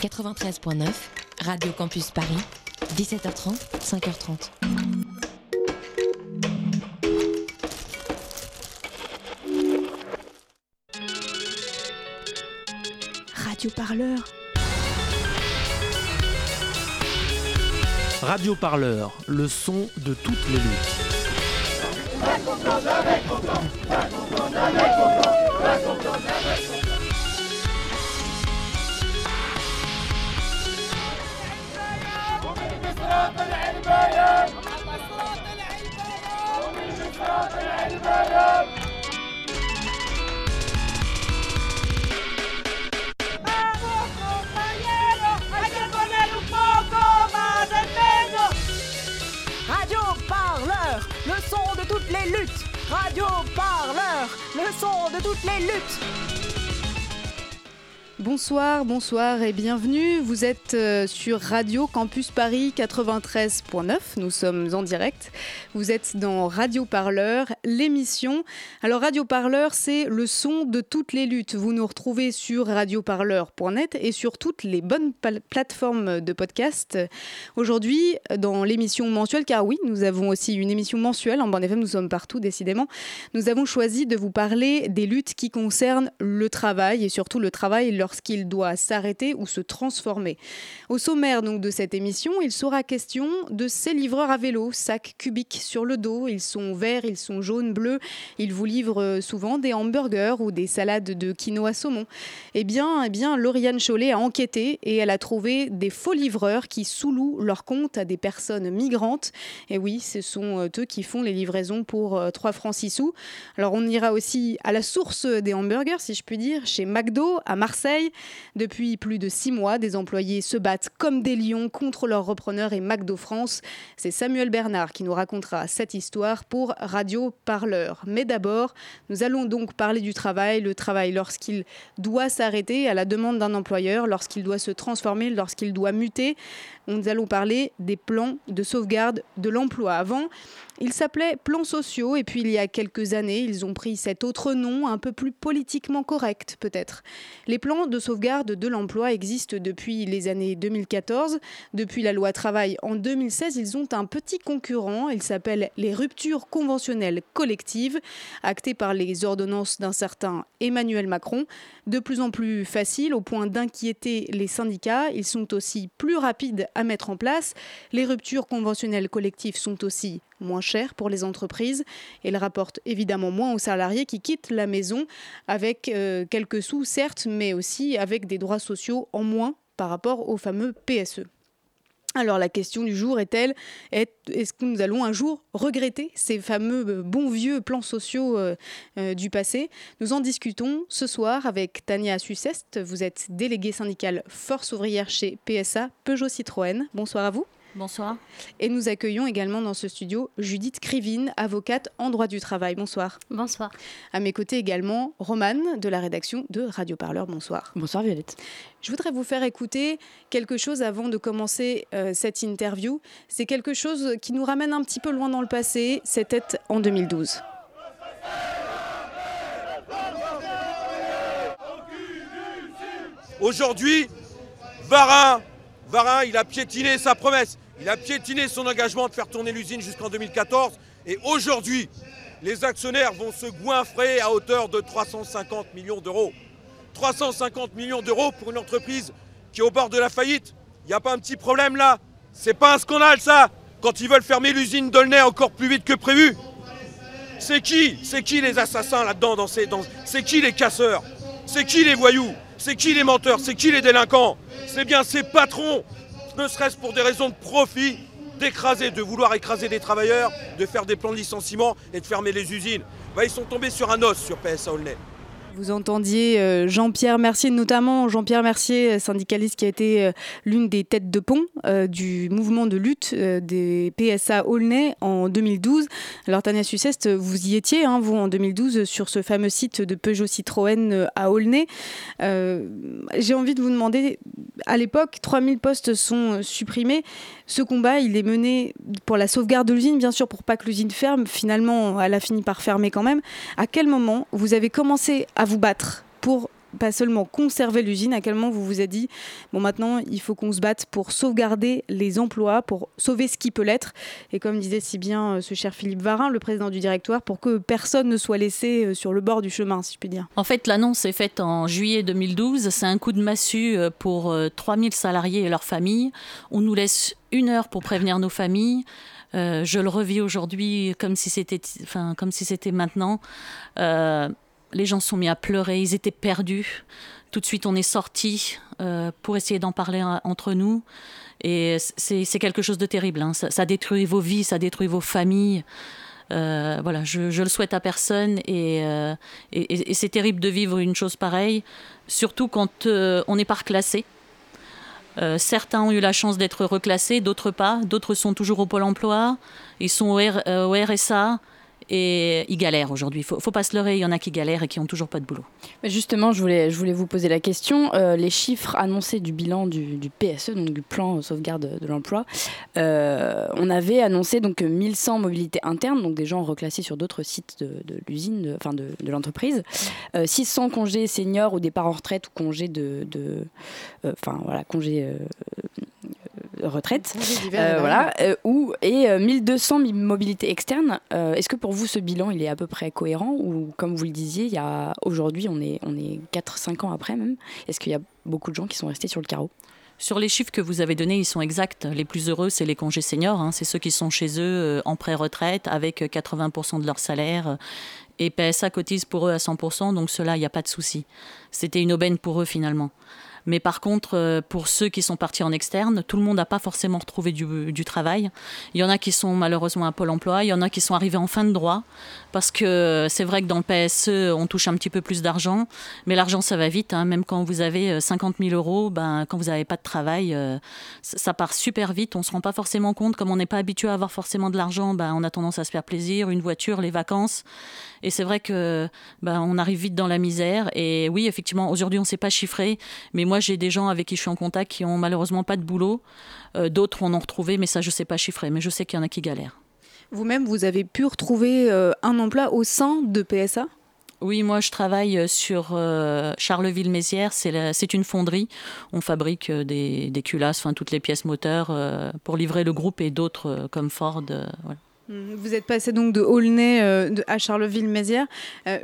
93.9, Radio Campus Paris, 17h30, 5h30. Radio Parleur. Radio Parleur, le son de toutes les luttes. Radio Parleur, le son de toutes les luttes. Radio Parleur, le son de toutes les luttes. Bonsoir, bonsoir et bienvenue. Vous êtes euh, sur Radio Campus Paris 93.9. Nous sommes en direct. Vous êtes dans Radio Parleur, l'émission. Alors Radio Parleur, c'est le son de toutes les luttes. Vous nous retrouvez sur radioparleur.net et sur toutes les bonnes plateformes de podcast. Aujourd'hui, dans l'émission mensuelle, car oui, nous avons aussi une émission mensuelle. En bande FM, nous sommes partout, décidément. Nous avons choisi de vous parler des luttes qui concernent le travail et surtout le travail lorsqu'il doit s'arrêter ou se transformer. Au sommaire donc de cette émission, il sera question de ces livreurs à vélo, sacs cubiques sur le dos. Ils sont verts, ils sont jaunes, bleus. Ils vous livrent euh, souvent des hamburgers ou des salades de quinoa saumon. Eh bien, eh bien, Lauriane Chollet a enquêté et elle a trouvé des faux livreurs qui sous-louent leur compte à des personnes migrantes. Et oui, ce sont euh, eux qui font les livraisons pour euh, 3 francs 6 sous. Alors on ira aussi à la source des hamburgers, si je puis dire, chez McDo à Marseille. Depuis plus de six mois, des employés se battent comme des lions contre leurs repreneurs et McDo France. C'est Samuel Bernard qui nous cette histoire pour Radio Parleur. Mais d'abord, nous allons donc parler du travail, le travail lorsqu'il doit s'arrêter à la demande d'un employeur, lorsqu'il doit se transformer, lorsqu'il doit muter. Nous allons parler des plans de sauvegarde de l'emploi. Avant, ils s'appelaient plans sociaux et puis il y a quelques années, ils ont pris cet autre nom un peu plus politiquement correct peut-être. Les plans de sauvegarde de l'emploi existent depuis les années 2014. Depuis la loi travail en 2016, ils ont un petit concurrent. Il s'appelle les ruptures conventionnelles collectives, actées par les ordonnances d'un certain Emmanuel Macron. De plus en plus faciles au point d'inquiéter les syndicats. Ils sont aussi plus rapides à mettre en place. Les ruptures conventionnelles collectives sont aussi moins chères pour les entreprises. Elles rapportent évidemment moins aux salariés qui quittent la maison avec euh, quelques sous, certes, mais aussi avec des droits sociaux en moins par rapport au fameux PSE. Alors la question du jour est-elle est, est-ce que nous allons un jour regretter ces fameux euh, bons vieux plans sociaux euh, euh, du passé? Nous en discutons ce soir avec Tania Suceste. Vous êtes déléguée syndicale Force ouvrière chez PSA Peugeot Citroën. Bonsoir à vous. Bonsoir. Et nous accueillons également dans ce studio Judith Krivine, avocate en droit du travail. Bonsoir. Bonsoir. À mes côtés également Romane de la rédaction de Radio Parleur. Bonsoir. Bonsoir Violette. Je voudrais vous faire écouter quelque chose avant de commencer euh, cette interview. C'est quelque chose qui nous ramène un petit peu loin dans le passé. C'était en 2012. Aujourd'hui, Varin, Varin, il a piétiné sa promesse. Il a piétiné son engagement de faire tourner l'usine jusqu'en 2014. Et aujourd'hui, les actionnaires vont se goinfrer à hauteur de 350 millions d'euros. 350 millions d'euros pour une entreprise qui est au bord de la faillite. Il n'y a pas un petit problème là? C'est pas un scandale ça? Quand ils veulent fermer l'usine d'Aulnay encore plus vite que prévu C'est qui? C'est qui les assassins là-dedans dans ces, dans... C'est qui les casseurs? C'est qui les voyous? C'est qui les menteurs C'est qui les délinquants C'est bien ces patrons ne serait-ce pour des raisons de profit, d'écraser, de vouloir écraser des travailleurs, de faire des plans de licenciement et de fermer les usines. Bah, ils sont tombés sur un os sur PSA Aulnay. Vous entendiez euh, Jean-Pierre Mercier, notamment Jean-Pierre Mercier, syndicaliste qui a été euh, l'une des têtes de pont euh, du mouvement de lutte euh, des PSA Aulnay en 2012. Alors Tania Suceste, vous y étiez, hein, vous, en 2012, sur ce fameux site de Peugeot Citroën euh, à Aulnay. Euh, J'ai envie de vous demander, à l'époque, 3000 postes sont euh, supprimés. Ce combat, il est mené pour la sauvegarde de l'usine, bien sûr, pour pas que l'usine ferme. Finalement, elle a fini par fermer quand même. À quel moment vous avez commencé à vous battre pour pas seulement conserver l'usine, à quel moment vous vous êtes dit, bon maintenant il faut qu'on se batte pour sauvegarder les emplois, pour sauver ce qui peut l'être, et comme disait si bien euh, ce cher Philippe Varin, le président du directoire, pour que personne ne soit laissé euh, sur le bord du chemin, si je puis dire. En fait, l'annonce est faite en juillet 2012, c'est un coup de massue pour 3000 salariés et leurs familles. On nous laisse une heure pour prévenir nos familles. Euh, je le revis aujourd'hui comme si c'était, enfin, comme si c'était maintenant. Euh, les gens sont mis à pleurer, ils étaient perdus. Tout de suite, on est sorti euh, pour essayer d'en parler entre nous. Et c'est quelque chose de terrible. Hein. Ça, détruit vos vies, ça détruit vos familles. voilà, je, je, le souhaite à personne et, et, c'est terrible de vivre une chose pareille, surtout quand on n'est pas reclassé. Euh, certains ont eu la chance d'être reclassés, d'autres pas. D'autres sont toujours au Pôle emploi. Ils sont au, euh, RSA et ils galèrent aujourd'hui. Il faut, faut pas se leurrer, il y en a qui galèrent et qui ont toujours pas de boulot. Justement, je voulais, je voulais vous poser la question. Euh, les chiffres annoncés du bilan du, PSE, donc du plan sauvegarde de l'emploi, on avait annoncé donc 1100 mobilités internes, donc des gens reclassés sur d'autres sites de, l'usine, enfin de, l'entreprise, 600 congés seniors ou départ en retraite ou congés de, enfin voilà, congés retraite, euh, voilà, euh, ou, et 1200 euh, mobilités externes. Est-ce que pour vous ce bilan il est à peu près cohérent ou comme vous le disiez, il y a aujourd'hui on est on est 4-5 ans après même, est-ce qu'il y a beaucoup de gens qui sont restés sur le carreau? Sur les chiffres que vous avez donnés, ils sont exacts. Les plus heureux, c'est les congés seniors. Hein. C'est ceux qui sont chez eux en pré-retraite avec 80% de leur salaire. Et PSA cotise pour eux à 100%, donc cela, il n'y a pas de souci. C'était une aubaine pour eux finalement. Mais par contre, euh, pour ceux qui sont partis en externe, tout le monde n'a pas forcément retrouvé du, travail. Il y en a qui sont malheureusement à Pôle emploi, il y en a qui sont arrivés en fin de droit, parce que c'est vrai que dans le PSE, on touche un petit peu plus d'argent, mais l'argent, ça va vite. Hein. Même quand vous avez 50 euh, 000 euros, ben, quand vous n'avez pas de travail, euh, ça part super vite. On ne se rend pas forcément compte, comme on n'est pas habitué à avoir forcément de l'argent, ben, on a tendance à se faire plaisir, une voiture, les vacances. Et c'est vrai que ben, on arrive vite dans la misère. Et oui, effectivement, aujourd'hui, on ne sait pas chiffrer, mais moi, j'ai des gens avec qui je suis en contact qui ont malheureusement pas de boulot. Euh, d'autres en ont retrouvé, mais ça, je ne sais pas chiffrer. Mais je sais qu'il y en a qui galèrent. Vous-même, vous avez pu retrouver euh, un emploi au sein de PSA oui, moi je travaille euh, sur Charleville-Mézières. C'est une fonderie. On fabrique des, des culasses, enfin toutes les pièces moteurs pour livrer le groupe et d'autres comme Ford. Mmh, vous êtes passé donc de Aulnay à Charleville-Mézières.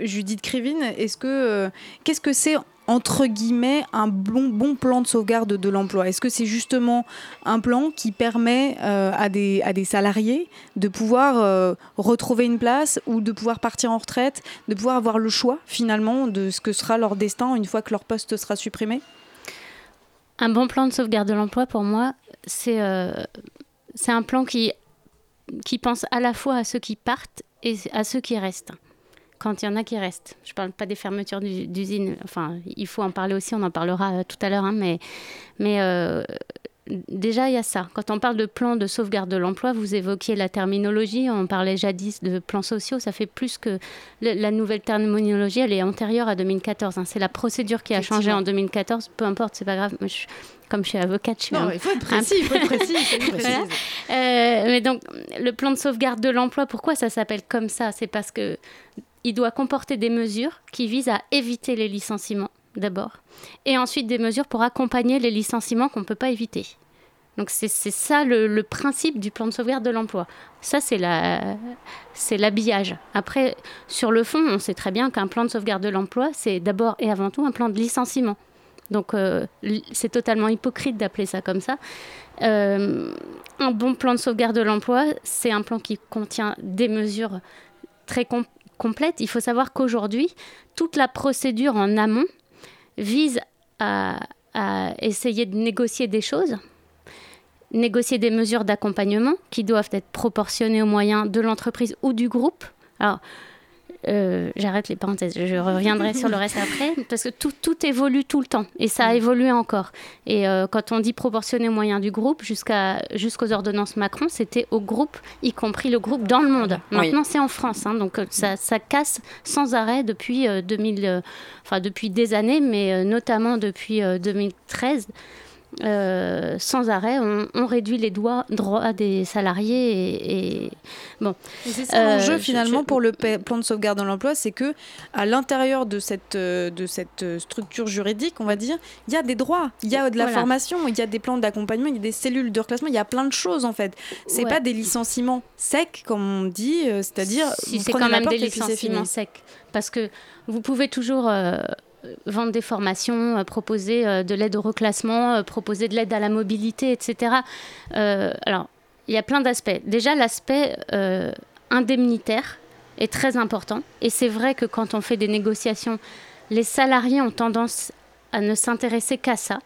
Judith est-ce que qu'est-ce que c'est entre guillemets, un bon, plan de sauvegarde de l'emploi. Est-ce que c'est justement un plan qui permet euh, à, des, salariés de pouvoir euh, retrouver une place ou de pouvoir partir en retraite, de pouvoir avoir le choix finalement de ce que sera leur destin une fois que leur poste sera supprimé? Un bon plan de sauvegarde de l'emploi, pour moi, c'est euh, un plan qui pense à la fois à ceux qui partent et à ceux qui restent quand il y en a qui restent. Je ne parle pas des fermetures d'usines, enfin, il faut en parler aussi, on en parlera euh, tout à l'heure, hein, mais, mais euh, déjà, il y a ça. Quand on parle de plan de sauvegarde de l'emploi, vous évoquiez la terminologie, on parlait jadis de plans sociaux, ça fait plus que la nouvelle terminologie, elle est antérieure à 2014. Hein. C'est la procédure qui a changé en 2014, peu importe, c'est pas grave. comme je suis avocate, je suis Non, il faut être précis, il faut être précis. euh, mais donc, le plan de sauvegarde de l'emploi, pourquoi ça s'appelle comme ça? C'est parce que il doit comporter des mesures qui visent à éviter les licenciements d'abord, et ensuite des mesures pour accompagner les licenciements qu'on ne peut pas éviter. Donc c'est ça le, principe du plan de sauvegarde de l'emploi. Ça, c'est l'habillage. Après, sur le fond, on sait très bien qu'un plan de sauvegarde de l'emploi, c'est d'abord et avant tout un plan de licenciement. Donc euh, c'est totalement hypocrite d'appeler ça comme ça. Euh, un bon plan de sauvegarde de l'emploi, c'est un plan qui contient des mesures très, complète. Il faut savoir qu'aujourd'hui, toute la procédure en amont vise à, essayer de négocier des choses, négocier des mesures d'accompagnement qui doivent être proportionnées aux moyens de l'entreprise ou du groupe. Alors, euh, j'arrête les parenthèses, je reviendrai sur le reste après, parce que tout, tout, évolue tout le temps, et ça a mm. évolué encore. Et euh, quand on dit proportionner aux moyens du groupe, jusqu'à, jusqu'aux ordonnances Macron, c'était au groupe, y compris le groupe dans le monde. Maintenant, c'est en France, hein, donc euh, ça, ça, casse sans arrêt depuis, 2000, enfin, depuis des années, mais notamment depuis 2013. Euh, sans arrêt, on, réduit les droits, droits des salariés et, bon. c'est ça l'enjeu finalement pour le plan de sauvegarde de l'emploi, c'est que à l'intérieur de cette de cette structure juridique, on va dire, il y a des droits, il y a de la formation, il y a des plans d'accompagnement, il y a des cellules de reclassement, il y a plein de choses en fait. C'est pas des licenciements secs comme on dit, c'est-à-dire si c'est quand même des licenciements secs, parce que vous pouvez toujours vendre des formations, euh, proposer euh, de l'aide au reclassement, euh, proposer de l'aide à la mobilité, etc. alors, il y a plein d'aspects. Déjà, l'aspect indemnitaire est très important. Et c'est vrai que quand on fait des négociations, les salariés ont tendance à ne s'intéresser qu'à ça.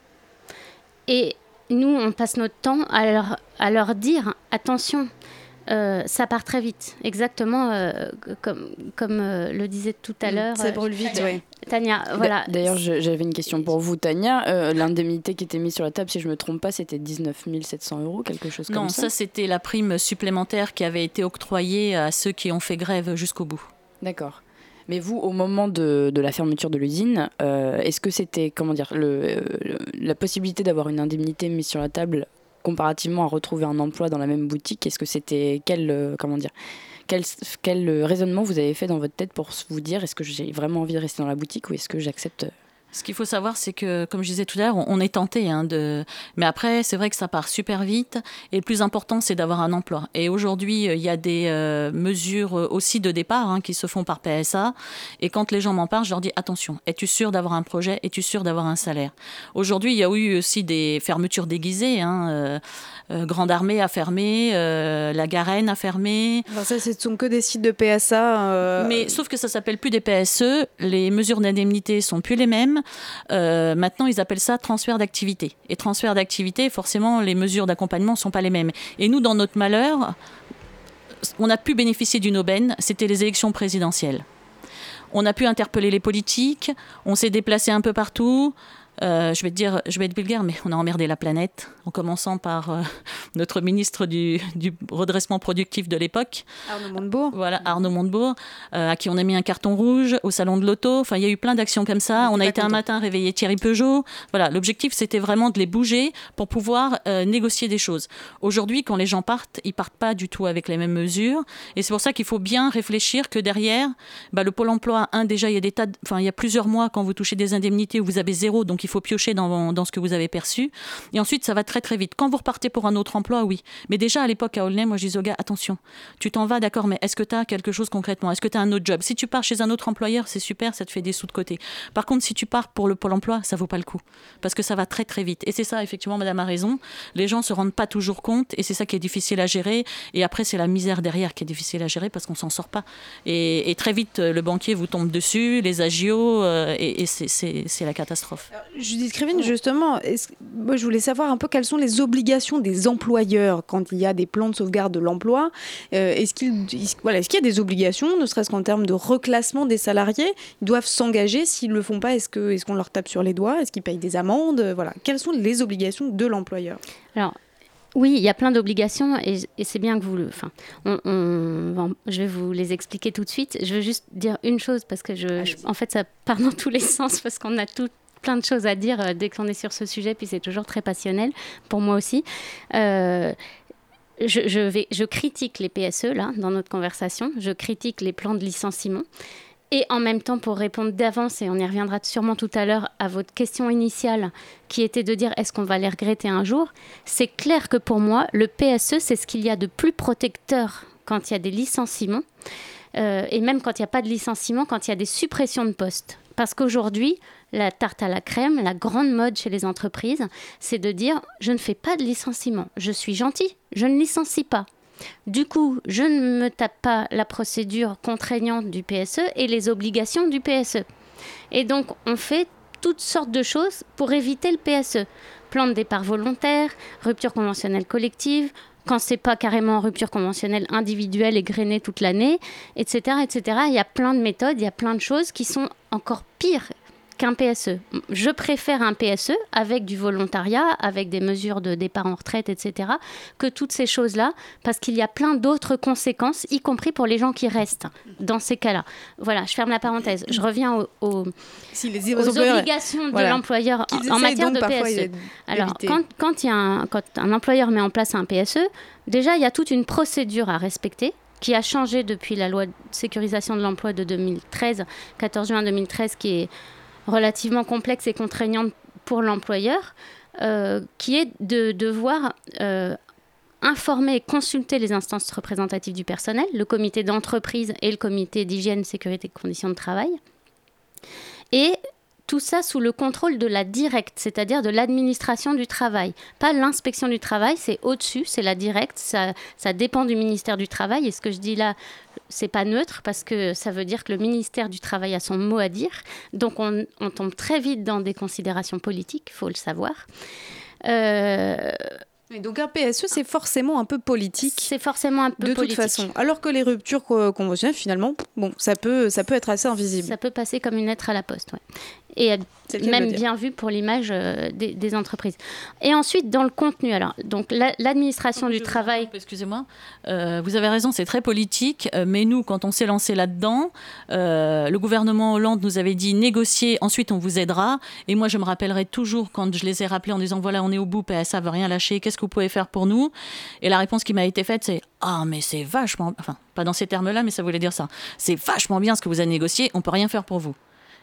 Et nous, on passe notre temps à leur, à leur dire attention, euh, ça part très vite, exactement euh, comme, comme euh, le disait tout à l'heure. Ça brûle vite, oui. Tania, voilà. D'ailleurs, j'avais une question pour vous, Tania. L'indemnité qui était mise sur la table, si je ne me trompe pas, c'était 19 700 euros, quelque chose comme ça Non, ça, c'était la prime supplémentaire qui avait été octroyée à ceux qui ont fait grève jusqu'au bout. D'accord. Mais vous, au moment de, de la fermeture de l'usine, est-ce que c'était, comment dire, le, la possibilité d'avoir une indemnité mise sur la table comparativement à retrouver un emploi dans la même boutique Est-ce que c'était quel, euh, comment dire, quel, quel raisonnement vous avez fait dans votre tête pour vous dire est-ce que j'ai vraiment envie de rester dans la boutique ou est-ce que j'accepte ce qu'il faut savoir, c'est que, comme je disais tout à l'heure, on est tenté. Hein, de... Mais après, c'est vrai que ça part super vite. Et le plus important, c'est d'avoir un emploi. Et aujourd'hui, euh, il y a des euh, mesures euh, aussi de départ hein, qui se font par PSA. Et quand les gens m'en parlent, je leur dis attention, es-tu sûr d'avoir un projet? Es-tu sûr d'avoir un salaire? Aujourd'hui, il y a eu aussi des fermetures déguisées. Hein, Grande Armée a fermé, la Garenne a fermé. Enfin, ça, ce sont que des sites de PSA. Mais sauf que ça s'appelle plus des PSE. Les mesures d'indemnité sont plus les mêmes. Euh, maintenant, ils appellent ça transfert d'activité. Et transfert d'activité, forcément, les mesures d'accompagnement ne sont pas les mêmes. Et nous, dans notre malheur, on a pu bénéficier d'une aubaine, c'était les élections présidentielles. On a pu interpeller les politiques, on s'est déplacé un peu partout, euh, je vais te dire, je vais être vulgaire, mais on a emmerdé la planète, en commençant par euh, notre ministre du, redressement productif de l'époque. Arnaud Montebourg. Voilà, Arnaud Montebourg, euh, à qui on a mis un carton rouge au salon de l'auto. Enfin, il y a eu plein d'actions comme ça. On, a été un matin réveiller Thierry Peugeot. Voilà, l'objectif, c'était vraiment de les bouger pour pouvoir négocier des choses. Aujourd'hui, quand les gens partent, ils partent pas du tout avec les mêmes mesures. Et c'est pour ça qu'il faut bien réfléchir que derrière, bah, le Pôle emploi, un, déjà, il y a des tas, enfin, il y a plusieurs mois quand vous touchez des indemnités où vous avez zéro, donc il faut piocher dans, ce que vous avez perçu. Et ensuite, ça va très très vite. Quand vous repartez pour un autre emploi, oui. Mais déjà à l'époque à Aulnay, moi je dis aux gars, attention, tu t'en vas, d'accord, mais est-ce que tu as quelque chose concrètement? Est-ce que tu as un autre job? Si tu pars chez un autre employeur, c'est super, ça te fait des sous de côté. Par contre, si tu pars pour le Pôle emploi, ça vaut pas le coup. Parce que ça va très très vite. Et c'est ça, effectivement, madame a raison. Les gens se rendent pas toujours compte et c'est ça qui est difficile à gérer. Et après, c'est la misère derrière qui est difficile à gérer parce qu'on s'en sort pas. Et, très vite, le banquier vous tombe dessus, les agios, euh, et, c'est la catastrophe. Judith Krivine, justement, moi, je voulais savoir un peu quelles sont les obligations des employeurs quand il y a des plans de sauvegarde de l'emploi. Euh, est-ce qu'il voilà, est qu'il y a des obligations, ne serait-ce qu'en termes de reclassement des salariés? Ils doivent s'engager. S'ils ne le font pas, est-ce qu'on est qu'on leur tape sur les doigts? Est-ce qu'ils payent des amendes? Voilà. Quelles sont les obligations de l'employeur? Alors, oui, il y a plein d'obligations et, c'est bien que vous le. Enfin, on, je vais vous les expliquer tout de suite. Je veux juste dire une chose parce que je en fait, ça part dans tous les sens parce qu'on a tout, plein de choses à dire euh, dès qu'on est sur ce sujet, puis c'est toujours très passionnel pour moi aussi. Euh, je, vais, je critique les PSE là dans notre conversation, je critique les plans de licenciement. Et en même temps, pour répondre d'avance, et on y reviendra sûrement tout à l'heure à votre question initiale, qui était de dire est-ce qu'on va les regretter un jour, c'est clair que pour moi, le PSE, c'est ce qu'il y a de plus protecteur quand il y a des licenciements, euh, et même quand il n'y a pas de licenciement, quand il y a des suppressions de postes. Parce qu'aujourd'hui, la tarte à la crème, la grande mode chez les entreprises, c'est de dire je ne fais pas de licenciement, je suis gentil, je ne licencie pas. Du coup, je ne me tape pas la procédure contraignante du PSE et les obligations du PSE. Et donc, on fait toutes sortes de choses pour éviter le PSE. Plan de départ volontaire, rupture conventionnelle collective, quand c'est pas carrément rupture conventionnelle individuelle et grainée toute l'année, etc., etc. Il y a plein de méthodes, il y a plein de choses qui sont encore pires qu'un PSE. Je préfère un PSE avec du volontariat, avec des mesures de départ en retraite, etc., que toutes ces choses-là, parce qu'il y a plein d'autres conséquences, y compris pour les gens qui restent dans ces cas-là. Voilà, je ferme la parenthèse. Je reviens aux, aux, Si les aux employeurs- obligations de l'employeur en- matière de PSE. Alors, quand, quand, y a un, quand un employeur met en place un PSE, déjà, il y a toute une procédure à respecter qui a changé depuis la loi de sécurisation de l'emploi de 2013, 14 juin 2013, qui est relativement complexe et contraignante pour l'employeur, euh, qui est de devoir euh, informer et consulter les instances représentatives du personnel, le comité d'entreprise et le comité d'hygiène, sécurité et conditions de travail. Et tout ça sous le contrôle de la directe, c'est-à-dire de l'administration du travail. Pas l'inspection du travail, c'est au-dessus, c'est la directe, ça, ça dépend du ministère du Travail. Et ce que je dis là, c'est pas neutre parce que ça veut dire que le ministère du Travail a son mot à dire. Donc on, on tombe très vite dans des considérations politiques, il faut le savoir. Euh, Et donc un PSE, c'est forcément un peu politique. c'est forcément un peu De toute politique. façon, alors que les ruptures co- conventionnelles, finalement, bon, ça peut, ça peut être assez invisible. Ça peut passer comme une lettre à la poste, ouais. Et même bien vu pour l'image euh, des, des entreprises. Et ensuite, dans le contenu, alors, donc la- l'administration du travail, Excusez-moi. Euh, vous avez raison, c'est très politique. euh, mais nous, quand on s'est lancé là-dedans, euh, le gouvernement Hollande nous avait dit négocier, ensuite on vous aidera. Et moi, je me rappellerai toujours quand je les ai rappelés en disant voilà, on est au bout, PSA veut rien lâcher, qu'est-ce que vous pouvez faire pour nous? Et la réponse qui m'a été faite, c'est ah, mais c'est vachement. Enfin, pas dans ces termes-là, mais ça voulait dire ça. C'est vachement bien ce que vous avez négocié, on peut rien faire pour vous.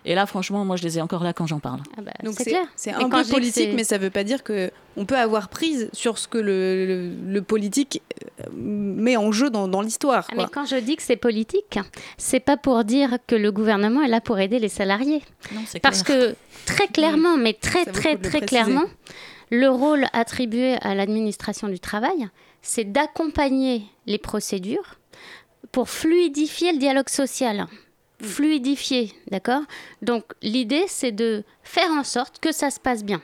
Et là, franchement, moi, je les ai encore là quand j'en parle. ah bah, Donc c'est clair. un peu politique, mais ça ne veut pas dire que on peut avoir prise sur ce que le, le, le politique euh, met en jeu dans, dans l'histoire. Ah, mais quand je dis que c'est politique, c'est pas pour dire que le gouvernement est là pour aider les salariés. Non, Parce clair. que très clairement, mais très Ça très très clairement, le rôle attribué à l'administration du travail, c'est d'accompagner les procédures pour fluidifier le dialogue social. Fluidifier, d'accord? Donc l'idée, c'est de faire en sorte que ça se passe bien.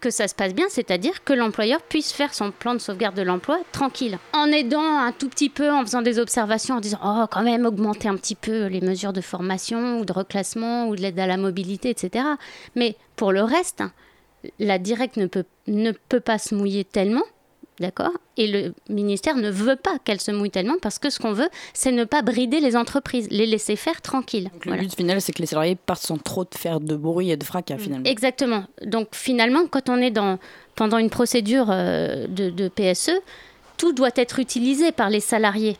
Que ça se passe bien, c'est-à-dire que l'employeur puisse faire son plan de sauvegarde de l'emploi tranquille, en aidant un tout petit peu, en faisant des observations, en disant oh quand même augmenter un petit peu les mesures de formation ou de reclassement ou de l'aide à la mobilité, etc. Mais pour le reste, la directe ne peut, ne peut pas se mouiller tellement, d'accord Et le ministère ne veut pas qu'elle se mouille tellement parce que ce qu'on veut, c'est ne pas brider les entreprises, les laisser faire tranquilles. Donc, le Voilà. but final, c'est que les salariés partent sans trop de faire de bruit et de fracas finalement. Exactement. Donc finalement, quand on est dans, pendant une procédure euh, de, de PSE, tout doit être utilisé par les salariés.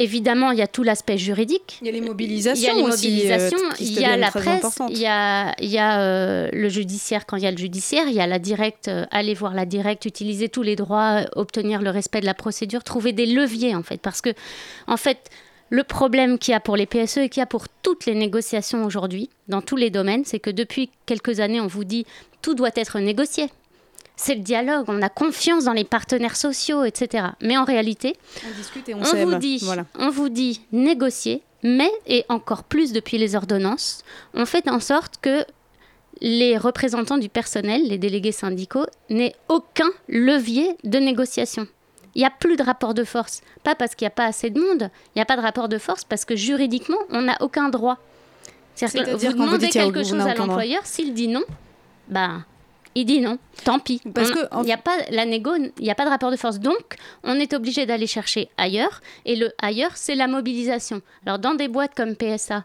Évidemment, il y a tout l'aspect juridique. Il y a les Il y mobilisations a les aussi, mobilisations, euh, il y a la presse, il y a, il y a euh, le judiciaire quand il y a le judiciaire, il y a la directe, euh, aller voir la directe, utiliser tous les droits, euh, obtenir le respect de la procédure, trouver des leviers en fait. Parce que, en fait, le problème qu'il y a pour les PSE et qu'il y a pour toutes les négociations aujourd'hui, dans tous les domaines, c'est que depuis quelques années, on vous dit tout doit être négocié. C'est le dialogue, on a confiance dans les partenaires sociaux, etc. Mais en réalité, On discute et on, on s'aime. vous dit, Voilà. on vous dit négocier, mais et encore plus depuis les ordonnances, on fait en sorte que les représentants du personnel, les délégués syndicaux, n'aient aucun levier de négociation. Il n'y a plus de rapport de force. Pas parce qu'il n'y a pas assez de monde, il n'y a pas de rapport de force parce que juridiquement, on n'a aucun droit. C'est-à-dire que vous demandez quelque chose à l'employeur, s'il dit non, bah, il dit non, tant pis. Parce On- que, en- n'y a pas la négo, il n'y a pas de rapport de force. Donc, on est obligé d'aller chercher ailleurs. Et le ailleurs, c'est la mobilisation. Alors, dans des boîtes comme PSA,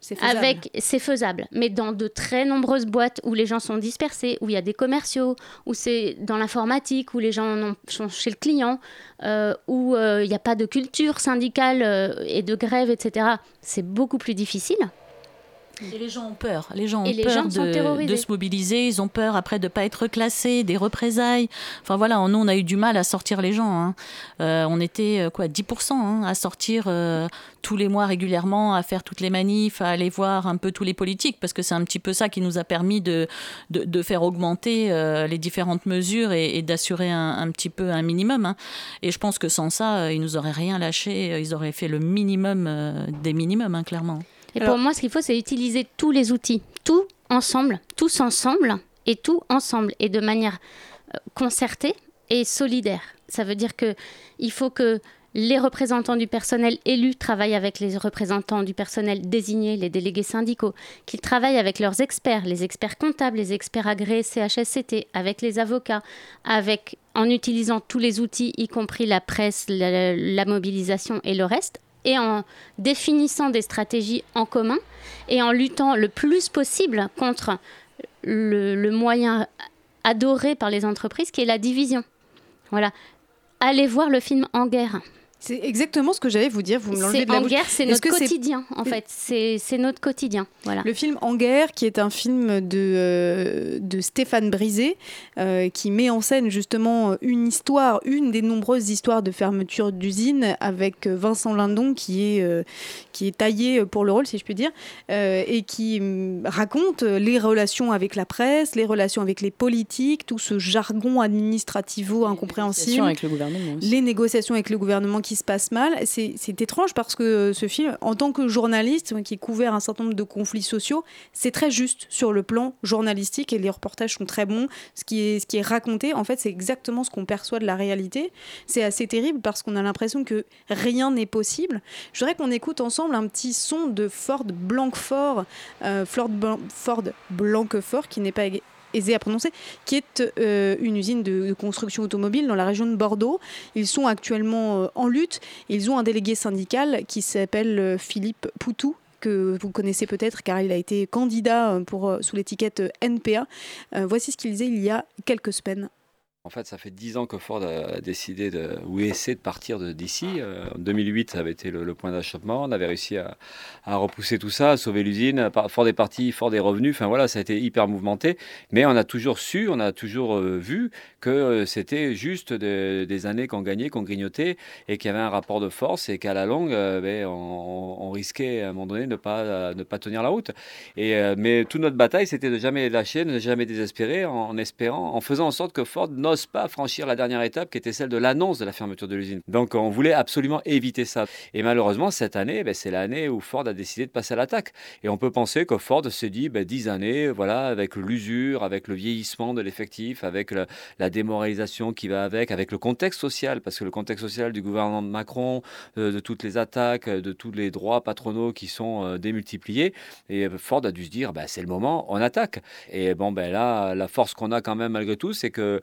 C'est faisable. avec, c'est faisable. Mais dans de très nombreuses boîtes où les gens sont dispersés, où il y a des commerciaux, où c'est dans l'informatique, où les gens en ont- sont chez le client, euh, où euh, il n'y a pas de culture syndicale euh, et de grève, etc., c'est beaucoup plus difficile. Et les gens ont peur. Les gens ont les peur gens de, se mobiliser. Ils ont peur après de ne pas être classés, des représailles. Enfin voilà, nous on a eu du mal à sortir les gens. hein. Euh, on était euh, quoi, 10% hein, à sortir euh, tous les mois régulièrement, à faire toutes les manifs, à aller voir un peu tous les politiques, parce que c'est un petit peu ça qui nous a permis de, de, de faire augmenter euh, les différentes mesures et, et d'assurer un, un petit peu un minimum. hein. Et je pense que sans ça, ils nous auraient rien lâché. Ils auraient fait le minimum des minimums, clairement. Et Alors- pour moi, ce qu'il faut, c'est utiliser tous les outils, tout ensemble, tous ensemble, et tout ensemble, et de manière euh, concertée et solidaire. Ça veut dire que il faut que les représentants du personnel élus travaillent avec les représentants du personnel désignés, les délégués syndicaux, qu'ils travaillent avec leurs experts, les experts comptables, les experts agréés CHSCT, avec les avocats, avec, en utilisant tous les outils, y compris la presse, la, la mobilisation et le reste, et en définissant des stratégies en commun et en luttant le plus possible contre le, moyen adoré par les entreprises qui est la division. Voilà. Allez voir le film En guerre. C'est exactement ce que j'allais vous dire. Vous me l'enlevez C'est de la en bouche. guerre, c'est notre quotidien en fait. C'est notre quotidien. Voilà. Le film En guerre, qui est un film de, euh, de Stéphane Brisé, euh, qui met en scène justement une histoire, une des nombreuses histoires de fermeture d'usines, avec Vincent Lindon qui est, euh, qui est taillé pour le rôle, si je puis dire, euh, et qui hum, raconte les relations avec la presse, les relations avec les politiques, tout ce jargon administrativo-incompréhensible avec le gouvernement aussi. les négociations avec le gouvernement qui se passent mal. C'est étrange parce que euh, ce film, en tant que journaliste qui couvert un certain nombre de conflits sociaux, c'est très juste sur le plan journalistique et les reportages sont très bons. Ce qui est, raconté, en fait, c'est exactement ce qu'on perçoit de la réalité. C'est assez terrible parce qu'on a l'impression que rien n'est possible. Je voudrais qu'on écoute ensemble un petit son de Ford Blancfort, euh, Ford, Blan- Ford Blanquefort, qui n'est pas aisé à prononcer, qui est euh, une usine de, construction automobile dans la région de Bordeaux. Ils sont actuellement euh, en lutte. Ils ont un délégué syndical qui s'appelle euh, Philippe Poutou que vous connaissez peut-être car il a été candidat pour, sous l'étiquette NPA. Voici ce qu'il disait il y a quelques semaines. En fait, ça fait dix ans que Ford a décidé de, ou essaie de partir d'ici. Euh, En 2008, ça avait été le, point d'achoppement. On avait réussi à, repousser tout ça, à sauver l'usine. Ford est parti, Ford est revenu. Enfin voilà, ça a été hyper mouvementé. Mais on a toujours su, on a toujours euh, vu que euh, c'était juste de- des années qu'on gagnait, qu'on grignotait et qu'il y avait un rapport de force et qu'à la longue, ben, on, risquait à un moment donné de ne pas, tenir la route. Mais toute notre bataille, c'était de jamais lâcher, de ne jamais désespérer, en, en espérant, en faisant en sorte que Ford n'ose pas franchir la dernière étape, qui était celle de l'annonce de la fermeture de l'usine. Donc, on voulait absolument éviter ça. Et malheureusement, cette année, ben, c'est l'année où Ford a décidé de passer à l'attaque. Et on peut penser que Ford s'est dit, ben, 10 années, voilà, avec l'usure, avec le vieillissement de l'effectif, avec la démoralisation qui va avec, avec le contexte social, parce que le contexte social du gouvernement de Macron, euh, de toutes les attaques, de tous les droits patronaux qui sont euh, démultipliés, et euh, Ford a dû se dire, bah, c'est le moment, on attaque. Et bon, ben là, la force qu'on a quand même malgré tout, c'est que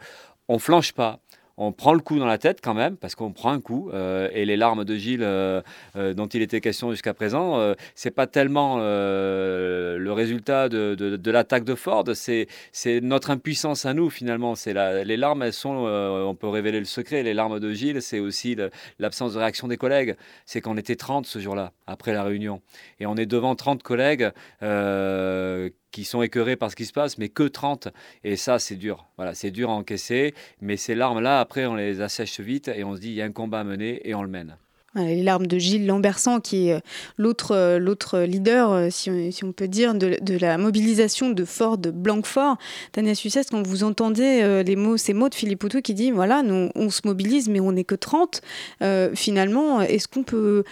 on flanche pas. On prend le coup dans la tête quand même, parce qu'on prend un coup. euh, et les larmes de Gilles, euh, euh, dont il était question jusqu'à présent, c'est pas tellement le résultat de, l'attaque de Ford, c'est notre impuissance à nous finalement. Les larmes, elles sont, on peut révéler le secret. Les larmes de Gilles, c'est aussi l'absence de réaction des collègues. C'est qu'on était 30 ce jour-là, après la réunion. Et on est devant 30 collègues qui sont écœurés par ce qui se passe, mais que 30. Et ça, c'est dur. Voilà, c'est dur à encaisser. Mais ces larmes-là, après, on les assèche vite et on se dit, il y a un combat à mener et on le mène. Les larmes de Gilles Lambersan, qui est euh, l'autre euh, l'autre leader, euh, si on, peut dire, de, la mobilisation de Ford Blanquefort. Tania Sucès, quand vous entendez les mots, ces mots de Philippe Poutou qui dit voilà, nous, on se mobilise, mais on n'est que 30, euh, finalement, est-ce qu'on peut.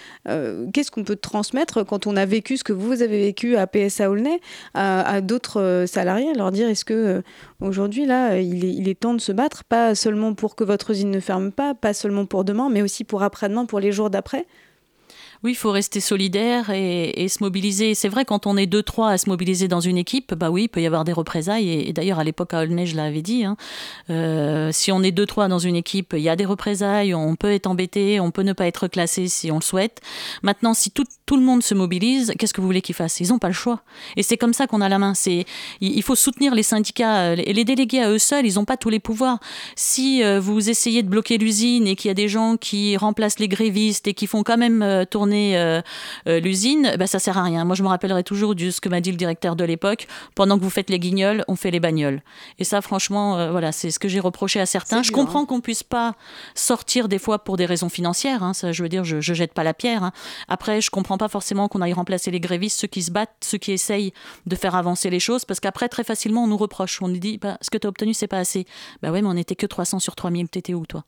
Qu'est-ce qu'on peut transmettre quand on a vécu ce que vous avez vécu à PSA Aulnay à, d'autres salariés Leur dire est-ce que aujourd'hui, là, il est, il est temps de se battre, pas seulement pour que votre usine ne ferme pas, pas seulement pour demain, mais aussi pour après-demain, pour les jours d'après Oui, il faut rester solidaire et, se mobiliser. C'est vrai, quand on est deux, trois à se mobiliser dans une équipe, bah oui, il peut y avoir des représailles. Et, d'ailleurs, à l'époque, à Aulnay, je l'avais dit, hein, euh, si on est deux, trois dans une équipe, il y a des représailles, on peut être embêté, on peut ne pas être classé si on le souhaite. Maintenant, si tout, le monde se mobilise, qu'est-ce que vous voulez qu'ils fassent? Ils n'ont pas le choix. Et c'est comme ça qu'on a la main. Il, faut soutenir les syndicats. Les, les délégués à eux seuls, ils n'ont pas tous les pouvoirs. Si euh, vous essayez de bloquer l'usine et qu'il y a des gens qui remplacent les grévistes et qui font quand même euh, tourner euh, euh, l'usine, bah, ça sert à rien. Moi, je me rappellerai toujours de ce que m'a dit le directeur de l'époque. Pendant que vous faites les guignols, on fait les bagnoles. Et ça, franchement, euh, voilà, c'est ce que j'ai reproché à certains. Je dur, comprends hein. qu'on puisse pas sortir des fois pour des raisons financières. hein. Ça, je veux dire, je, je jette pas la pierre. hein. Après, je comprends pas forcément qu'on aille remplacer les grévistes, ceux qui se battent, ceux qui essayent de faire avancer les choses, parce qu'après, très facilement, on nous reproche. On nous dit, bah, ce que tu as obtenu, c'est pas assez. Bah ouais, mais on n'était que 300 sur 3000. T'étais où, toi?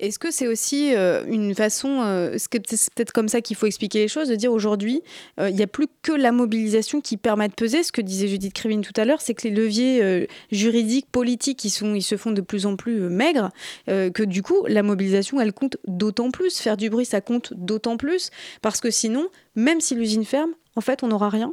Est-ce que c'est aussi euh, une façon, euh, c'est peut-être comme ça qu'il faut expliquer les choses, de dire aujourd'hui, euh, il n'y a plus que la mobilisation qui permet de peser. Ce que disait Judith Krivine tout à l'heure, c'est que les leviers juridiques, politiques, ils, sont, ils se font de plus en plus maigres, que du coup, la mobilisation, elle compte d'autant plus. Faire du bruit, ça compte d'autant plus, parce que sinon, même si l'usine ferme, en fait, on n'aura rien.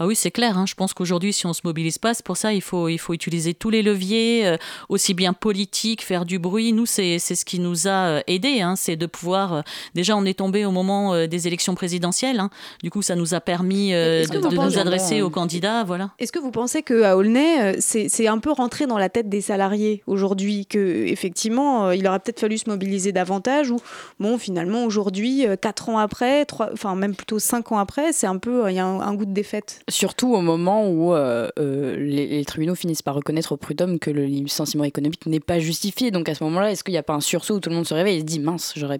Ah oui, c'est clair. Hein. Je pense qu'aujourd'hui, si on se mobilise pas, c'est pour ça il faut il faut utiliser tous les leviers, euh, aussi bien politiques, faire du bruit. Nous, c'est ce qui nous a euh, aidé, hein. c'est de pouvoir. Euh, déjà, on est tombé au moment des élections présidentielles. Hein. Du coup, ça nous a permis de, nous adresser aux candidats. Voilà. Est-ce que vous pensez que à Aulnay, c'est un peu rentré dans la tête des salariés aujourd'hui que effectivement, il aurait peut-être fallu se mobiliser davantage ou bon, finalement, aujourd'hui, quatre ans après, trois, enfin même plutôt cinq ans après, c'est un peu il y a un goût de défaite? Surtout au moment où euh, euh, les, tribunaux finissent par reconnaître au prud'homme que le licenciement économique n'est pas justifié. Donc à ce moment-là, est-ce qu'il n'y a pas un sursaut où tout le monde se réveille et se dit mince, j'aurais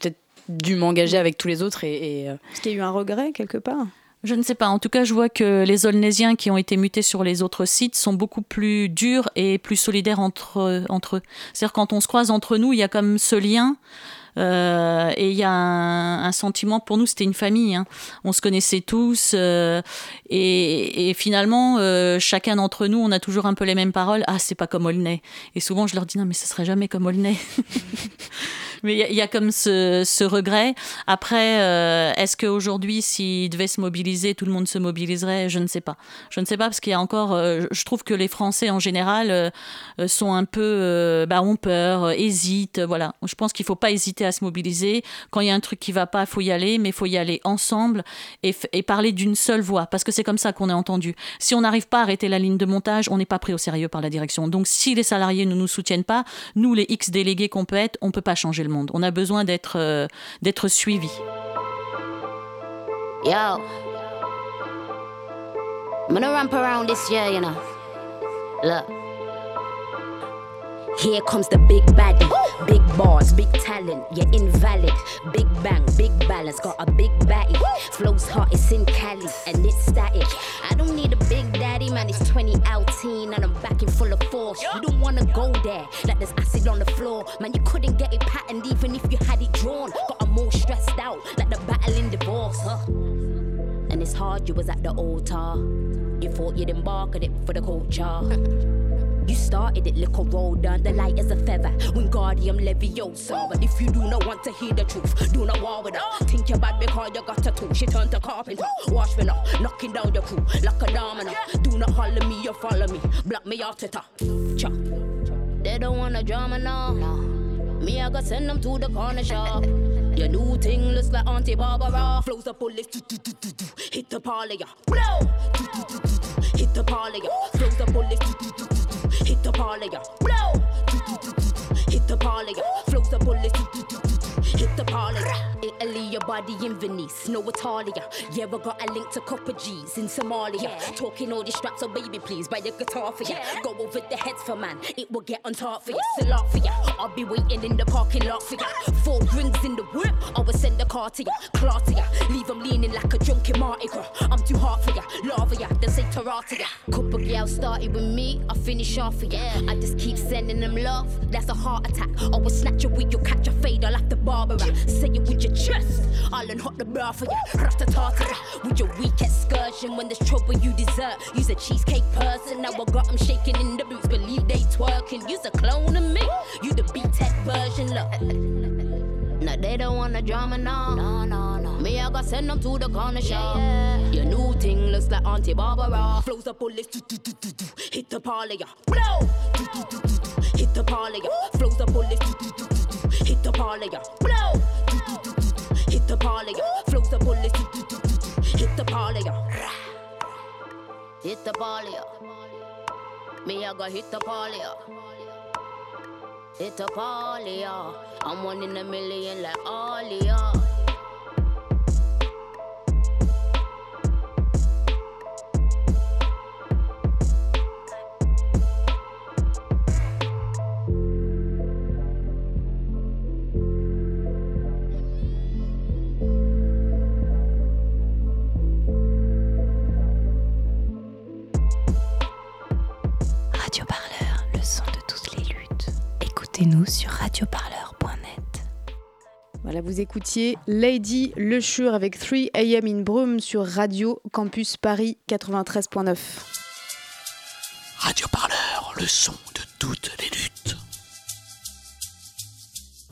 peut-être dû m'engager avec tous les autres et, euh, Est-ce qu'il y a eu un regret quelque part? Je ne sais pas. En tout cas, je vois que les Olnésiens qui ont été mutés sur les autres sites sont beaucoup plus durs et plus solidaires entre, entre eux. C'est-à-dire quand on se croise entre nous, il y a comme ce lien. Euh, et il y a un, sentiment, pour nous, c'était une famille. Hein. On se connaissait tous. Euh, et, finalement, euh, chacun d'entre nous, on a toujours un peu les mêmes paroles. Ah, c'est pas comme Aulnay. Et souvent, je leur dis non, mais ce serait jamais comme Aulnay. mais il y, a comme ce, regret. Après, est-ce qu'aujourd'hui, s'ils devaient se mobiliser, tout le monde se mobiliserait? Je ne sais pas. Je ne sais pas parce qu'il y a encore. je trouve que les Français en général sont un peu. bah, ont peur, hésitent. Voilà. Je pense qu'il ne faut pas hésiter à se mobiliser. Quand il y a un truc qui va pas, il faut y aller, mais il faut y aller ensemble et, parler d'une seule voix, parce que c'est comme ça qu'on est entendu. Si on n'arrive pas à arrêter la ligne de montage, on n'est pas pris au sérieux par la direction. Donc si les salariés ne nous soutiennent pas, nous, les X délégués qu'on peut être, on peut pas changer le monde. On a besoin d'être euh, d'être suivis. Yo. I'm ramp around this year, you know. Look. Here comes the big baddie. Big bars, big talent, you're invalid. Big bang, big balance, got a big batty. Flows hot, it's in Cali, and it's static. I don't need a big daddy, man, it's 2018, and I'm back in full of force. You don't wanna go there, like there's acid on the floor. Man, you couldn't get it patterned even if you had it drawn. Got a more stressed out, like the battle in divorce, huh? And it's hard, you was at the altar. You thought you'd embark on it for the culture. You started it, little roll down the light as a feather. Wingardium Leviosa. But if you do not want to hear the truth, do not war with her. Think you're bad because you got a tool. She turned to carpenter. Wash me now, knocking down your crew like a domino. Do not holler me or follow me. Block me out to top. Uh, cha. They don't want a drama now. No. Me, I gotta send them to the corner shop. Your new thing looks like Auntie Barbara. Flows up bullets, hit the parlor, blow. Hit the parlor, flows up bullets. Hit the parlor, blow. Hit the parlor, flows the bullets. The parlor. Italy, your body in Venice, no Italia. Yeah, I got a link to copper G's in Somalia. Yeah. Talking all these straps, so baby, please buy the guitar for ya. Yeah. Go over the heads for man, it will get on top for ya. Still off for ya. I'll be waiting in the parking lot for ya. Four rings in the whip, I will send the car to ya. Claw to ya, leave them leaning like a drunken Mardi Gras. I'm too hot for ya, lava ya, then say tarata ya. Couple gals started with me, I finish off for ya. I just keep sending them love, that's a heart attack. I will snatch you with your catch a fader like the Say it with your chest. I'll unhook the bra for you. Ratatata. With your weak excursion, when there's trouble, you desert. Use a cheesecake person. Now I got them shaking in the boots. Believe they twerking. Use a clone of me. You the B Tech version. Look. Now they don't want a drama, no. No, no, no. Me, I got send them to the corner shop. Yeah. Your new thing looks like Auntie Barbara. Flows up bullets, do, do, do, do, do. hit the parlor, yeah. Blow! Do, do, do, do, do. Hit the parlor, yeah. Flows up bullets, do, do, do, do. Hit the parlor, yeah. Blow! Hit the parlor, flows the bullets. Hit the parlor, hit the parlor. Me, I got hit the parlor. Hit the parlor. I'm one in a million like all y'all. Écoutez-nous sur radioparleur.net. Voilà, vous écoutiez Lady Le Chure avec 3 AM in Brume sur Radio Campus Paris 93.9. Radio Parleur, le son de toutes les luttes.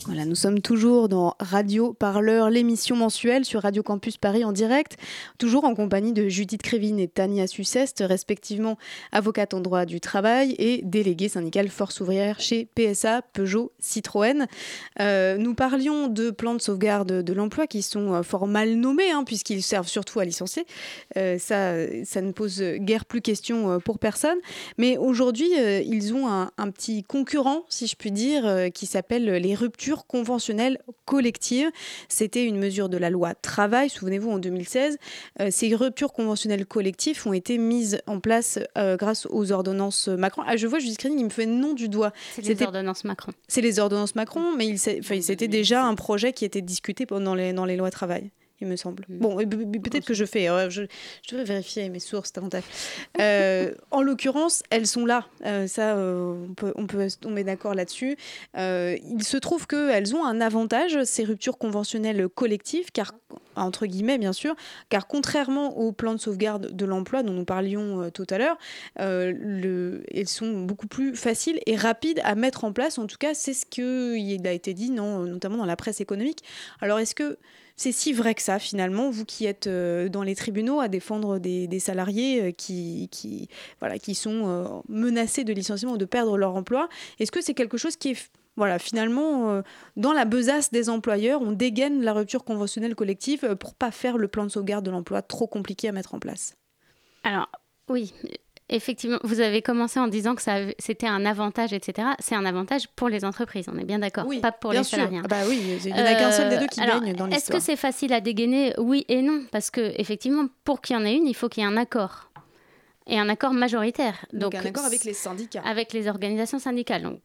Voilà, nous sommes toujours dans Radio Parleur, l'émission mensuelle sur Radio Campus Paris en direct, toujours en compagnie de Judith Crévin et Tania Suceste, respectivement avocate en droit du travail et déléguée syndicale force ouvrière chez PSA, Peugeot, Citroën. Euh, nous parlions de plans de sauvegarde de l'emploi qui sont euh, fort mal nommés, hein, puisqu'ils servent surtout à licencier. Euh, ça, ça ne pose guère plus question pour personne. Mais aujourd'hui, ils ont un, petit concurrent, si je puis dire, qui s'appelle les ruptures conventionnelles collectives. C'était une mesure de la loi travail, souvenez-vous, en 2016. Euh, ces ruptures conventionnelles collectives ont été mises en place euh, grâce aux ordonnances Macron. Ah, je vois Judith Crédit, il me fait nom du doigt. C'est les ordonnanses Macron. C'est les ordonnances Macron, mais c'était déjà un projet qui était discuté pendant les, dans les lois travail. Il me semble. Mm. Bon, peut-être que je fais. euh, je, je devrais vérifier mes sources davantage. Euh, en l'occurrence, elles sont là. Euh, ça, euh, on peut, on peut tomber d'accord là-dessus. Euh, il se trouve qu'elles ont un avantage, ces ruptures conventionnelles collectives, car entre guillemets bien sûr, car contrairement au plan de sauvegarde de l'emploi dont nous parlions tout à l'heure, le- elles sont beaucoup plus faciles et rapides à mettre en place. En tout cas, c'est ce qu'il a été dit, non, notamment dans la presse économique. Alors, est-ce que c'est si vrai que ça, finalement, vous qui êtes euh, dans les tribunaux à défendre des, des salariés euh, qui, qui, voilà, qui sont euh, menacés de licenciement ou de perdre leur emploi Est-ce que c'est quelque chose qui est voilà, finalement, dans la besace des employeurs, on dégaine la rupture conventionnelle collective pour pas faire le plan de sauvegarde de l'emploi trop compliqué à mettre en place? Alors, oui, effectivement, vous avez commencé en disant que ça c'était un avantage, etc. C'est un avantage pour les entreprises, on est bien d'accord, Oui, pas pour bien les sûr. salariés. Ah bah oui, il n'y en a qu'un seul des deux qui Euh, gagne dans Est-ce l'histoire. que c'est facile à dégainer Oui et non, parce que effectivement, pour qu'il y en ait une, il faut qu'il y ait un accord. Et un accord majoritaire. Donc, un accord avec les syndicats. avec les organisations syndicales. Donc,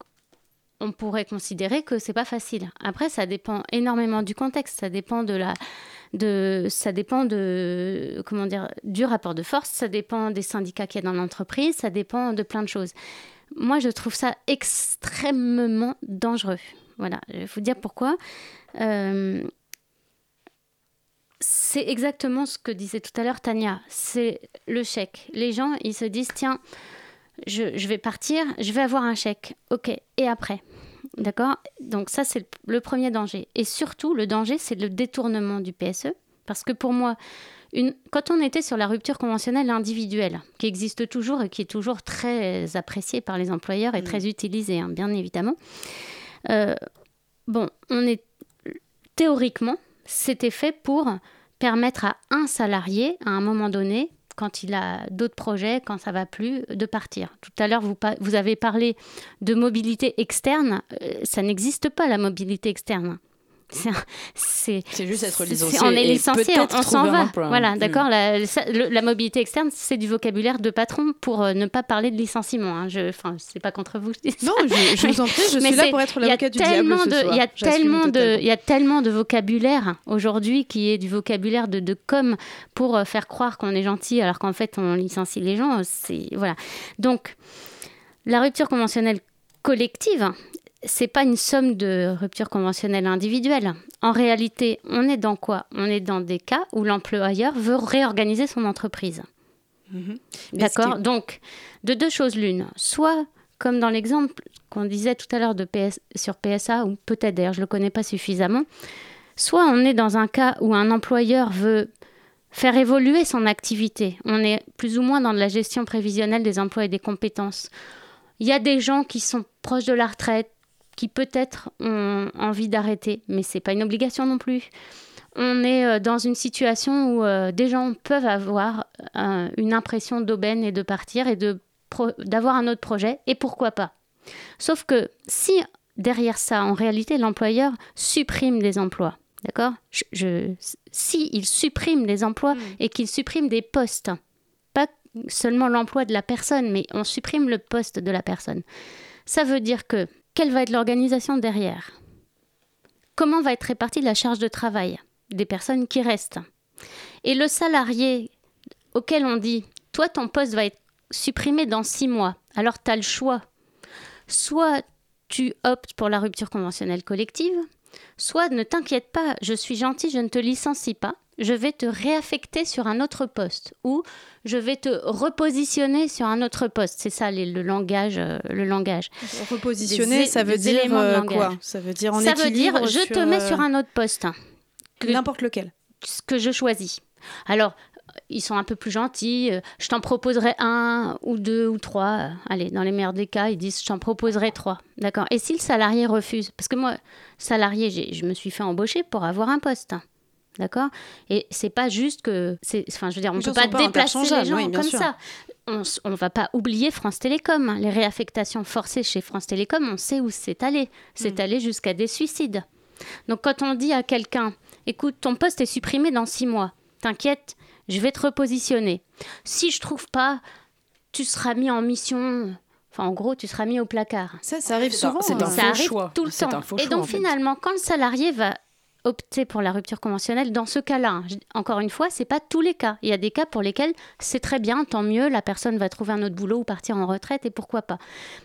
on pourrait considérer que c'est pas facile. Après, ça dépend énormément du contexte, ça dépend de la, de, ça dépend de, comment dire, du rapport de force, ça dépend des syndicats qu'il y a dans l'entreprise, ça dépend de plein de choses. Moi, je trouve ça extrêmement dangereux. Voilà, je vais vous dire pourquoi. Euh, c'est exactement ce que disait tout à l'heure Tania. C'est le chèque. Les gens, ils se disent tiens, je, je vais partir, je vais avoir un chèque. Ok, et après? D'accord? Donc, ça, c'est le, premier danger. Et surtout, le danger, c'est le détournement du PSE. Parce que pour moi, une, quand on était sur la rupture conventionnelle individuelle, qui existe toujours et qui est toujours très appréciée par les employeurs et Mm. très utilisée, hein, bien évidemment, euh, bon, on est théoriquement, c'était fait pour permettre à un salarié, à un moment donné, quand il a d'autres projets, quand ça va plus, de partir. Tout à l'heure, vous, vous avez parlé de mobilité externe. Euh, ça n'existe pas, la mobilité externe. C'est juste être licencié. On est licencié, on, s'en va. emploi. Voilà, Mm. d'accord. La, mobilité externe, c'est du vocabulaire de patron pour euh, ne pas parler de licenciement. Hein. Je, enfin, c'est pas contre vous. je. Non, je, je vous en prie, je suis là pour être l'avocat du diable il y a J'assume tellement de, totalement. il y a tellement de vocabulaire aujourd'hui qui est du vocabulaire de, de com pour euh, faire croire qu'on est gentil alors qu'en fait on licencie les gens. C'est voilà. Donc la rupture conventionnelle collective, c'est pas une somme de rupture conventionnelle individuelle. En réalité, on est dans quoi? On est dans des cas où l'employeur veut réorganiser son entreprise. Mhm. D'accord Donc, de deux choses l'une. Soit, comme dans l'exemple qu'on disait tout à l'heure de PS, sur PSA, ou peut-être d'ailleurs, je ne le connais pas suffisamment, soit on est dans un cas où un employeur veut faire évoluer son activité. On est plus ou moins dans de la gestion prévisionnelle des emplois et des compétences. Il y a des gens qui sont proches de la retraite, qui peut-être ont envie d'arrêter, mais ce n'est pas une obligation non plus. On est euh, dans une situation où euh, des gens peuvent avoir euh, une impression d'aubaine et de partir et de d'avoir un autre projet, et pourquoi pas. Sauf que si derrière ça, en réalité, l'employeur supprime des emplois, d'accord? Je, je- Si il supprime des emplois et qu'il supprime des postes, pas seulement l'emploi de la personne, mais on supprime le poste de la personne, ça veut dire que quelle va être l'organisation derrière? Comment va être répartie la charge de travail des personnes qui restent? Et le salarié auquel on dit, toi, ton poste va être supprimé dans six mois, alors tu as le choix. Soit tu optes pour la rupture conventionnelle collective, soit ne t'inquiète pas, je suis gentil, je ne te licencie pas, je vais te réaffecter sur un autre poste ou je vais te repositionner sur un autre poste. C'est ça le langage. Euh, le langage. Repositionner, ça veut dire euh, quoi? Ça veut dire en Ça veut dire je te mets sur un autre poste. N'importe lequel. Ce que je choisis. Alors, ils sont un peu plus gentils. Euh, je t'en proposerai un ou deux ou trois. Allez, dans les meilleurs des cas, ils disent je t'en proposerai trois. D'accord. Et si le salarié refuse? Parce que moi, salarié, je me suis fait embaucher pour avoir un poste. D'accord? Et c'est pas juste que. Enfin, je veux dire, on ne peut pas, déplacer les gens comme ça. On ne va pas oublier France Télécom. Hein. Les réaffectations forcées chez France Télécom, on sait où c'est allé. C'est hmm. allé jusqu'à des suicides. Donc quand on dit à quelqu'un, écoute, ton poste est supprimé dans six mois, t'inquiète, je vais te repositionner. Si je trouve pas, tu seras mis en mission. Enfin, en gros, tu seras mis au placard. Ça, ça arrive souvent. C'est un, hein. ça arrive choix. tout le temps. Et donc, finalement, quand le salarié va opter pour la rupture conventionnelle dans ce cas-là. Encore une fois, c'est pas tous les cas. Il y a des cas pour lesquels c'est très bien, tant mieux, la personne va trouver un autre boulot ou partir en retraite et pourquoi pas.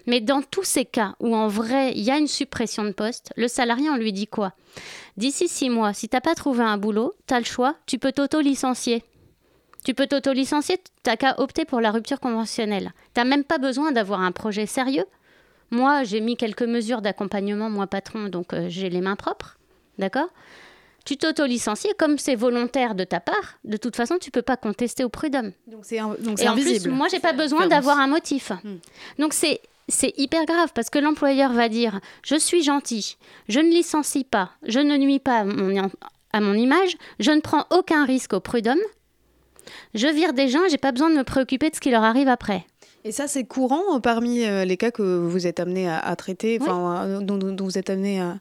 Mais dans tous ces cas où en vrai il y a une suppression de poste, le salarié on lui dit quoi? D'ici six mois, si t'as pas trouvé un boulot, tu as le choix, tu peux t'auto-licencier. Tu peux t'auto-licencier, t'as qu'à opter pour la rupture conventionnelle. T'as même pas besoin d'avoir un projet sérieux. Moi, j'ai mis quelques mesures d'accompagnement, moi patron, donc euh, j'ai les mains propres. D'accord? Tu t'auto-licencies, comme c'est volontaire de ta part, de toute façon, tu peux pas contester au prud'homme. Donc c'est Et en plus, moi, j'ai pas besoin d'avoir un motif. Hmm. Donc c'est c'est hyper grave parce que l'employeur va dire je suis gentil, je ne licencie pas, je ne nuis pas à mon, à mon image, je ne prends aucun risque au prud'homme, je vire des gens, j'ai pas besoin de me préoccuper de ce qui leur arrive après. Et ça, c'est courant parmi euh, les cas que vous êtes amené à, traiter, enfin, dont, vous êtes amené à.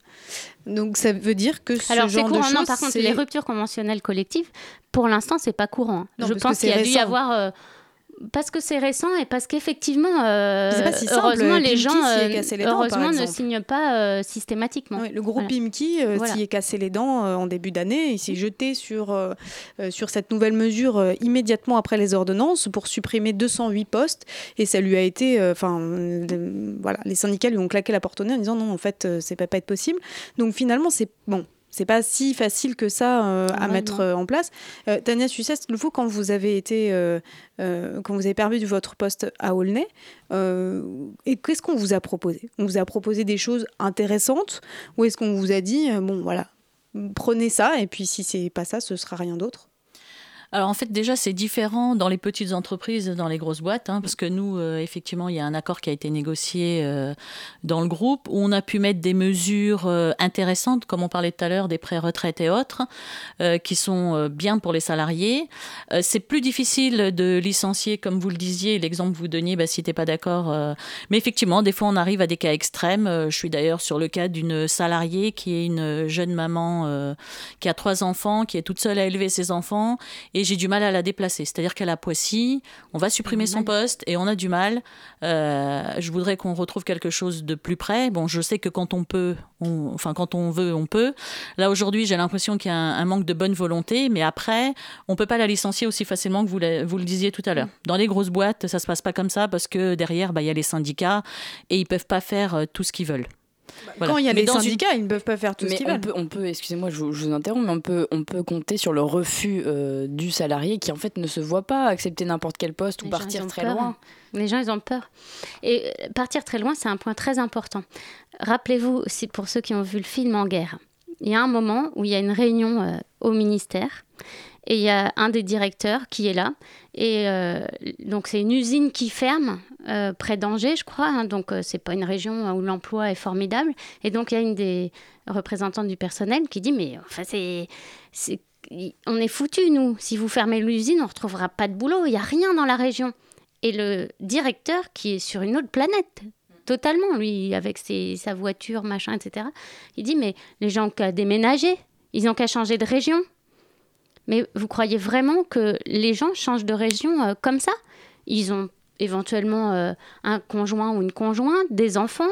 Donc, ça veut dire que ce Alors, genre courant, de choses, non, par contre, les ruptures conventionnelles collectives, pour l'instant, c'est pas courant. Je pense qu'il y a dû y avoir. Euh, parce que c'est récent et parce qu'effectivement, euh, heureusement, les gens heureusement, ne signent pas euh, systématiquement. le groupe Pimki euh, s'y est cassé les dents en début d'année. Il s'est jeté sur, sur cette nouvelle mesure immédiatement après les ordonnances pour supprimer 208 postes. Et ça lui a été. Enfin, voilà, les syndicats lui ont claqué la porte au nez en disant non, en fait, c'est pas, pas être possible. Donc finalement, c'est bon c'est pas si facile que ça euh, à mettre euh, en place. Euh, Tania Sucès, le coup, quand vous avez été, quand vous avez perdu votre poste à Aulnay, et qu'est-ce qu'on vous a proposé? On vous a proposé des choses intéressantes, ou est-ce qu'on vous a dit, bon voilà, prenez ça, et puis si c'est pas ça, ce sera rien d'autre? Alors en fait déjà c'est différent dans les petites entreprises, dans les grosses boîtes, hein, parce que nous euh, effectivement il y a un accord qui a été négocié euh, dans le groupe où on a pu mettre des mesures euh, intéressantes, comme on parlait tout à l'heure des pré-retraites et autres, qui sont bien pour les salariés. c'est plus difficile de licencier, comme vous le disiez, l'exemple que vous donniez, bah, si t'es pas d'accord. mais effectivement des fois on arrive à des cas extrêmes. je suis d'ailleurs sur le cas d'une salariée qui est une jeune maman qui a trois enfants, qui est toute seule à élever ses enfants et j'ai du mal à la déplacer. C'est-à-dire qu'elle a Poissy, on va supprimer son poste et on a du mal. Euh, je voudrais qu'on retrouve quelque chose de plus près. Bon, je sais que quand on peut, enfin quand on veut, on peut. Là aujourd'hui, j'ai l'impression qu'il y a un, manque de bonne volonté, mais après, on peut pas la licencier aussi facilement que vous, vous le disiez tout à l'heure. Dans les grosses boîtes, ça se passe pas comme ça parce que derrière, bah, il y a les syndicats et ils peuvent pas faire euh, tout ce qu'ils veulent. Bah, quand il y a les syndicats, ils ne peuvent pas faire tout ce qu'ils veulent. Peut, on peut, excusez-moi, je, vous interromps, mais on peut, on peut compter sur le refus euh, du salarié qui en fait ne se voit pas accepter n'importe quel poste ou partir très loin. Les gens, ils ont peur. Et euh, partir très loin, c'est un point très important. Rappelez-vous, si pour ceux qui ont vu le film En guerre, il y a un moment où il y a une réunion euh, au ministère et il y a un des directeurs qui est là. Et donc, c'est une usine qui ferme euh, près d'Angers, je crois. Hein, donc, euh, c'est pas une région où l'emploi est formidable. Et donc, il y a une des représentantes du personnel qui dit Mais enfin, c'est. On est foutus, nous. Si vous fermez l'usine, on ne retrouvera pas de boulot. Il n'y a rien dans la région. Et le directeur, qui est sur une autre planète, totalement, lui, avec ses, sa voiture, machin, etc., il dit Mais les gens ont qu'à déménager. Ils n'ont qu'à changer de région. Mais vous croyez vraiment que les gens changent de région euh, comme ça? Ils ont éventuellement euh, un conjoint ou une conjointe, des enfants,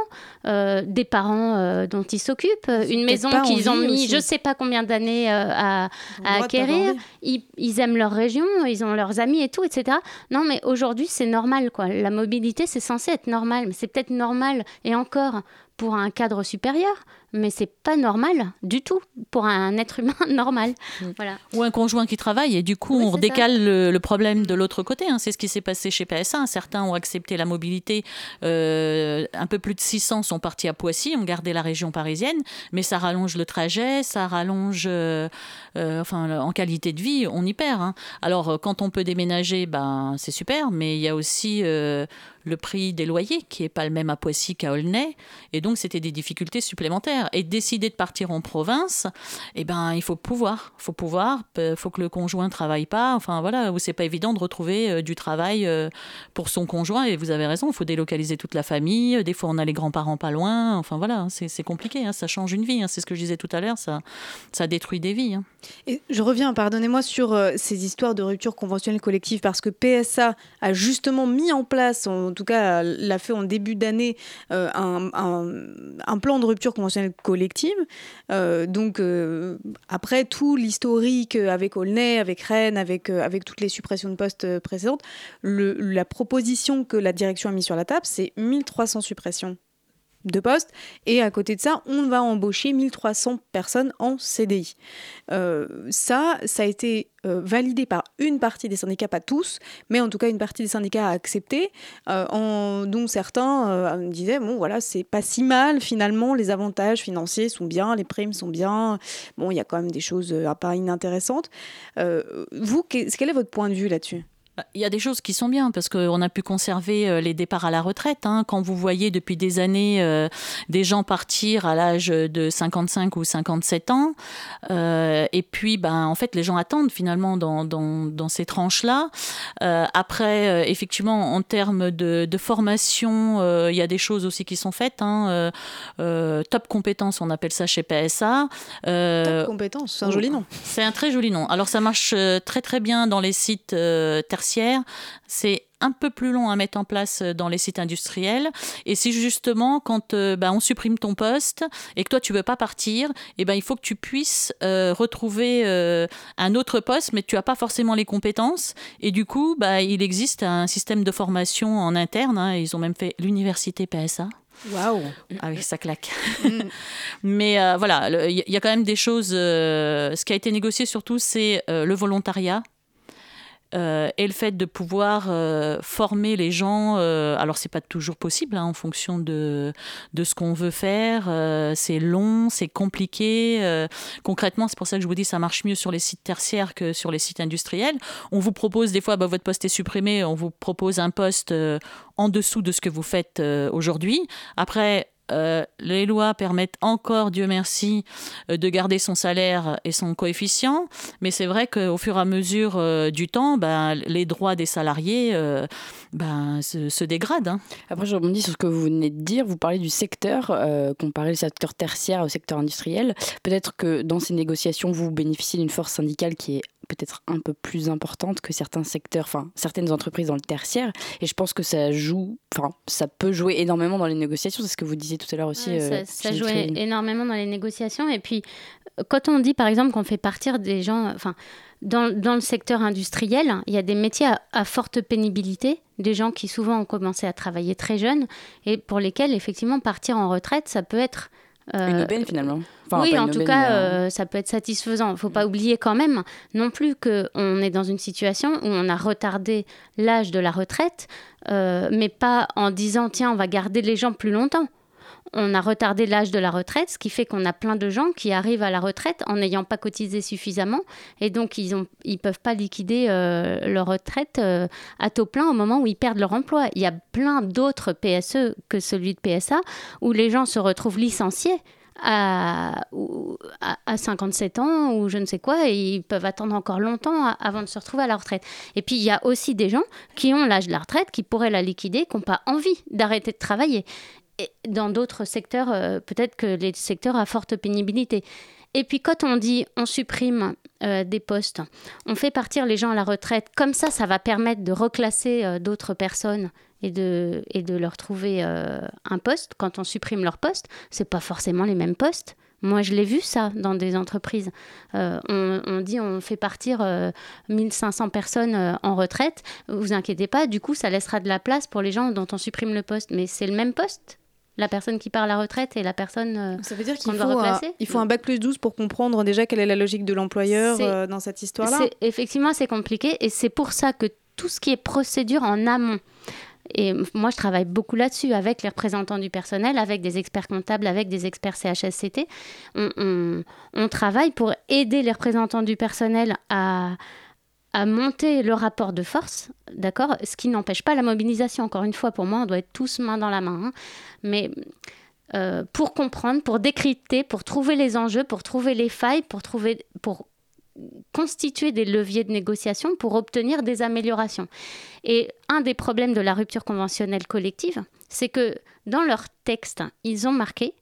euh, des parents euh, dont ils s'occupent, une maison qu'ils ont mis je ne sais pas combien d'années à, acquérir. Ils, ils, aiment leur région, ils ont leurs amis et tout, etc. Non, mais aujourd'hui, c'est normal. quoi. La mobilité, c'est censé être normal, mais c'est peut-être normal, et encore, pour un cadre supérieur, mais c'est pas normal du tout pour un être humain normal. Mm. Voilà. Ou un conjoint qui travaille et du coup Oui, on décale le, le problème de l'autre côté. hein. C'est ce qui s'est passé chez PSA. Certains ont accepté la mobilité. euh, un peu plus de 600 sont partis à Poissy, ont gardé la région parisienne, mais ça rallonge le trajet, ça rallonge, euh, euh, enfin en qualité de vie, on y perd. hein. Alors quand on peut déménager, ben c'est super, mais il y a aussi le prix des loyers qui est pas le même à Poissy qu'à Aulnay, et donc c'était des difficultés supplémentaires. Et décider de partir en province, eh ben il faut pouvoir, faut pouvoir, il faut que le conjoint travaille pas. Enfin voilà, où c'est pas évident de retrouver euh, du travail euh, pour son conjoint. Et vous avez raison, il faut délocaliser toute la famille. Des fois on a les grands-parents pas loin. Enfin voilà, hein, c'est compliqué, hein, ça change une vie. hein. C'est ce que je disais tout à l'heure, ça, ça détruit des vies. Et je reviens, pardonnez-moi, sur euh, ces histoires de rupture conventionnelle collective, parce que PSA a justement mis en place, en tout cas l'a fait en début d'année, euh, un, plan de rupture conventionnelle collective. Euh, donc, euh, après tout l'historique avec Aulnay, avec Rennes, avec, avec toutes les suppressions de postes précédentes, la proposition que la direction a mise sur la table, c'est 1300 suppressions de postes. Et à côté de ça, on va embaucher 1300 personnes en CDI. Euh, ça, ça a été euh, validé par une partie des syndicats, pas tous, mais en tout cas une partie des syndicats a accepté, euh, dont certains euh, disaient bon voilà c'est pas si mal finalement, les avantages financiers sont bien, les primes sont bien, bon il y a quand même des choses pas inintéressantes. Vous, que- quel est votre point de vue là-dessus? Il y a des choses qui sont bien parce qu'on a pu conserver euh, les départs à la retraite. hein. Quand vous voyez depuis des années euh, des gens partir à l'âge de 55 ou 57 ans, euh, et puis ben, en fait les gens attendent finalement dans, dans, dans ces tranches-là. Euh, après, effectivement, en termes de, de formation, il y a des choses aussi qui sont faites. hein. Top compétences, on appelle ça chez PSA. Top compétence, c'est un joli nom. c'est un très joli nom. Alors ça marche très très bien dans les sites euh, C'est un peu plus long à mettre en place euh, dans les sites industriels. Et si justement, quand euh, bah, on supprime ton poste et que toi tu veux pas partir, eh ben, il faut que tu puisses euh, retrouver euh, un autre poste, mais tu as pas forcément les compétences. Et du coup, bah, il existe un système de formation en interne. hein. Ils ont même fait l'université PSA. Waouh Ah oui, ça claque. Mais euh, voilà, il y, y a quand même des choses. euh, ce qui a été négocié surtout, c'est euh, le volontariat. Euh, et le fait de pouvoir euh, former les gens, euh, alors c'est pas toujours possible hein, en fonction de, de ce qu'on veut faire, euh, c'est long, c'est compliqué. concrètement, c'est pour ça que je vous dis ça marche mieux sur les sites tertiaires que sur les sites industriels. On vous propose des fois, bah, votre poste est supprimé, on vous propose un poste en dessous de ce que vous faites aujourd'hui. Après, euh, les lois permettent encore, Dieu merci, euh, de garder son salaire et son coefficient, mais c'est vrai qu'au fur et à mesure euh, du temps, ben, les droits des salariés ben, se, dégradent. hein. Après, je rebondis sur ce que vous venez de dire. Vous parlez du secteur, comparer le secteur tertiaire au secteur industriel. Peut-être que dans ces négociations, vous bénéficiez d'une force syndicale qui est peut-être un peu plus importante que certains secteurs, enfin certaines entreprises dans le tertiaire. Et je pense que ça joue, enfin ça peut jouer énormément dans les négociations. C'est ce que vous disiez tout à l'heure aussi. Ouais, euh, ça, ça Philippe jouait Tréville. énormément dans les négociations. Et puis, euh, quand on dit par exemple qu'on fait partir des gens, enfin, dans, dans le secteur industriel, il y a des métiers à, à forte pénibilité, des gens qui souvent ont commencé à travailler très jeunes et pour lesquels effectivement partir en retraite, ça peut être euh, Une aubaine finalement. Enfin, oui, en tout cas, euh, euh, ça peut être satisfaisant. Il ne faut pas oublier quand même non plus qu'on est dans une situation où on a retardé l'âge de la retraite, euh, mais pas en disant tiens, on va garder les gens plus longtemps. On a retardé l'âge de la retraite, ce qui fait qu'on a plein de gens qui arrivent à la retraite en n'ayant pas cotisé suffisamment et donc ils ne ils peuvent pas liquider euh, leur retraite à taux plein au moment où ils perdent leur emploi. Il y a plein d'autres PSE que celui de PSA où les gens se retrouvent licenciés à, à, à 57 ans ou je ne sais quoi, et ils peuvent attendre encore longtemps avant de se retrouver à la retraite. Et puis il y a aussi des gens qui ont l'âge de la retraite, qui pourraient la liquider, qui n'ont pas envie d'arrêter de travailler. Dans d'autres secteurs, euh, peut-être que les secteurs à forte pénibilité. Et puis quand on dit on supprime euh, des postes, on fait partir les gens à la retraite, comme ça, ça va permettre de reclasser euh, d'autres personnes et de, et de leur trouver euh, un poste. Quand on supprime leur poste, c'est pas forcément les mêmes postes. Moi, je l'ai vu ça dans des entreprises. Euh, on, on dit on fait partir euh, 1500 personnes euh, en retraite. Vous inquiétez pas, du coup, ça laissera de la place pour les gens dont on supprime le poste. Mais c'est le même poste. la personne qui part à la retraite et la personne Ça veut dire qu'on qu'il doit faut, il faut un bac plus 12 pour comprendre déjà quelle est la logique de l'employeur C'est- dans cette histoire-là. C'est effectivement assez compliqué et c'est pour ça que tout ce qui est procédure en amont. Et moi, je travaille beaucoup là-dessus avec les représentants du personnel, avec des experts comptables, avec des experts CHSCT. On travaille pour aider les représentants du personnel à, à monter le rapport de force, d'accord? Ce qui n'empêche pas la mobilisation. Encore une fois, pour moi, on doit être tous main dans la main. hein. Mais euh, pour comprendre, pour décrypter, pour trouver les enjeux, pour trouver les failles, pour trouver, pour constituer des leviers de négociation pour obtenir des améliorations. Et un des problèmes de la rupture conventionnelle collective, c'est que dans leur texte, ils ont marqué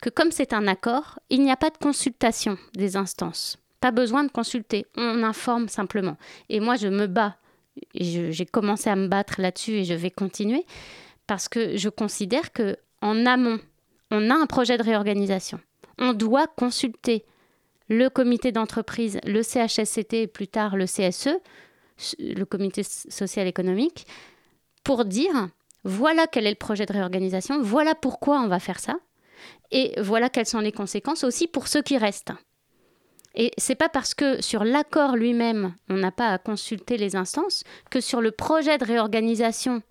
que comme c'est un accord, il n'y a pas de consultation des instances. Pas besoin de consulter, on informe simplement. Et moi, je me bats. J'ai commencé à me battre là-dessus et je vais continuer parce que je considère que en amont, on a un projet de réorganisation. On doit consulter le comité d'entreprise, le CHSCT et plus tard le CSE, le comité social économique, pour dire voilà quel est le projet de réorganisation, voilà pourquoi on va faire ça, et voilà quelles sont les conséquences aussi pour ceux qui restent. Et c'est pas parce que sur l'accord lui-même, on n'a pas à consulter les instances, que sur le projet de réorganisation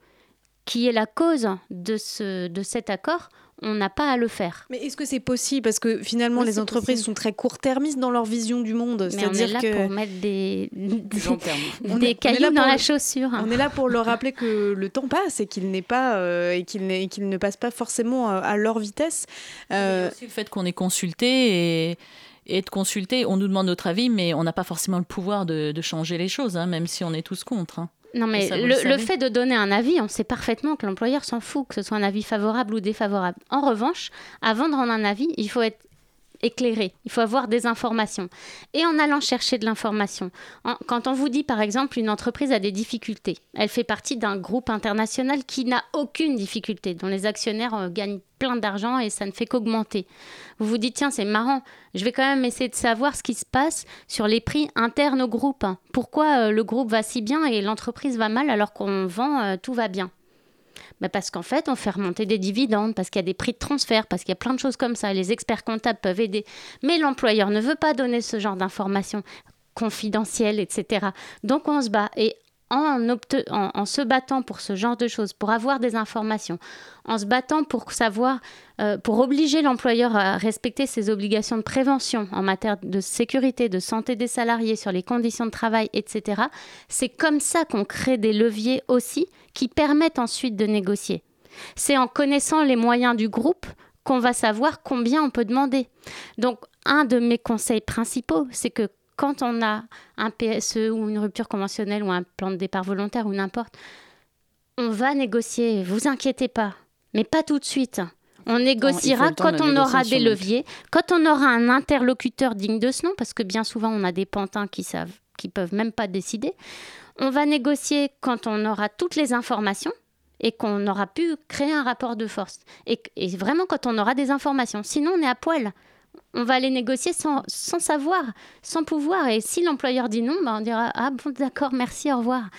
qui est la cause de, ce, de cet accord, on n'a pas à le faire. Mais est-ce que c'est possible? Parce que finalement, Oui, les entreprises possible. sont très court-termistes dans leur vision du monde. Mais on est C'est-à-dire là que pour mettre des, des, est- cailloux dans pour la le- chaussure. on est là pour leur rappeler que le temps passe et qu'il n'est pas euh, et qu'il n'est- qu'il ne passe pas forcément euh, à leur vitesse. Euh, aussi le fait qu'on est consulté et, et de consulter, on nous demande notre avis, mais on n'a pas forcément le pouvoir de, de changer les choses, hein, même si on est tous contre. hein. Non, mais ça, le, le fait de donner un avis, on sait parfaitement que l'employeur s'en fout, que ce soit un avis favorable ou défavorable. En revanche, avant de rendre un avis, il faut être éclairé, il faut avoir des informations. Et en allant chercher de l'information, quand on vous dit par exemple une entreprise a des difficultés, elle fait partie d'un groupe international qui n'a aucune difficulté, dont les actionnaires euh, gagnent plein d'argent et ça ne fait qu'augmenter. Vous vous dites, tiens, c'est marrant, je vais quand même essayer de savoir ce qui se passe sur les prix internes au groupe. Pourquoi euh, le groupe va si bien et l'entreprise va mal alors qu'on vend, euh, tout va bien? Bah parce qu'en fait, on fait remonter des dividendes, parce qu'il y a des prix de transfert, parce qu'il y a plein de choses comme ça. Les experts comptables peuvent aider. Mais l'employeur ne veut pas donner ce genre d'informations confidentielles, etc. Donc on se bat. Et en, se battant pour ce genre de choses, pour avoir des informations, en se battant pour savoir, euh, pour obliger l'employeur à respecter ses obligations de prévention en matière de sécurité, de santé des salariés, sur les conditions de travail, etc., c'est comme ça qu'on crée des leviers aussi qui permettent ensuite de négocier. C'est en connaissant les moyens du groupe qu'on va savoir combien on peut demander. Donc, un de mes conseils principaux, c'est que quand on a un PSE ou une rupture conventionnelle ou un plan de départ volontaire ou n'importe, on va négocier, vous inquiétez pas, mais pas tout de suite. On négociera quand on aura des leviers, quand on aura un interlocuteur digne de ce nom, parce que bien souvent on a des pantins qui savent, qui peuvent même pas décider. On va négocier quand on aura toutes les informations et qu'on aura pu créer un rapport de force. Et, et vraiment quand on aura des informations. Sinon, on est à poil. On va aller négocier sans, sans savoir, sans pouvoir. Et si l'employeur dit non, bah, on dira Ah bon, d'accord, merci, au revoir.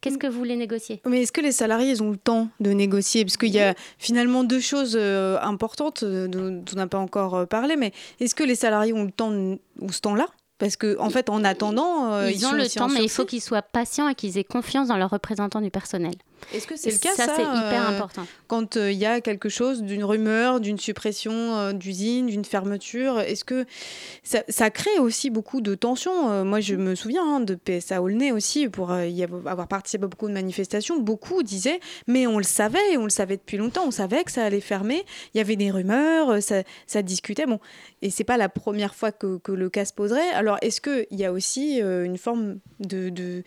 Qu'est-ce que vous voulez négocier? Mais est-ce que les salariés ils ont le temps de négocier? Parce qu'il y a finalement deux choses euh, importantes euh, dont on n'a pas encore euh, parlé, mais est-ce que les salariés ont le temps de- ou ce temps-là? Parce que en fait, en attendant, euh, Ils ont le temps, mais il faut qu'ils soient patients et qu'ils aient confiance dans leurs représentants du personnel. Est-ce que c'est le cas ça, ça, c'est hyper euh, important. Quand euh, il y a quelque chose d'une rumeur, d'une suppression euh, d'usine, d'une fermeture, est-ce que ça, ça crée aussi beaucoup de tensions? Moi, je me souviens hein, de PSA Aulnay aussi, pour y avoir participé à beaucoup de manifestations. Beaucoup disaient, mais on le savait, on le savait depuis longtemps, on savait que ça allait fermer. Il y avait des rumeurs, ça, ça discutait. Bon, et c'est pas la première fois que, que le cas se poserait. Alors, est-ce qu'il y a aussi une forme de, de,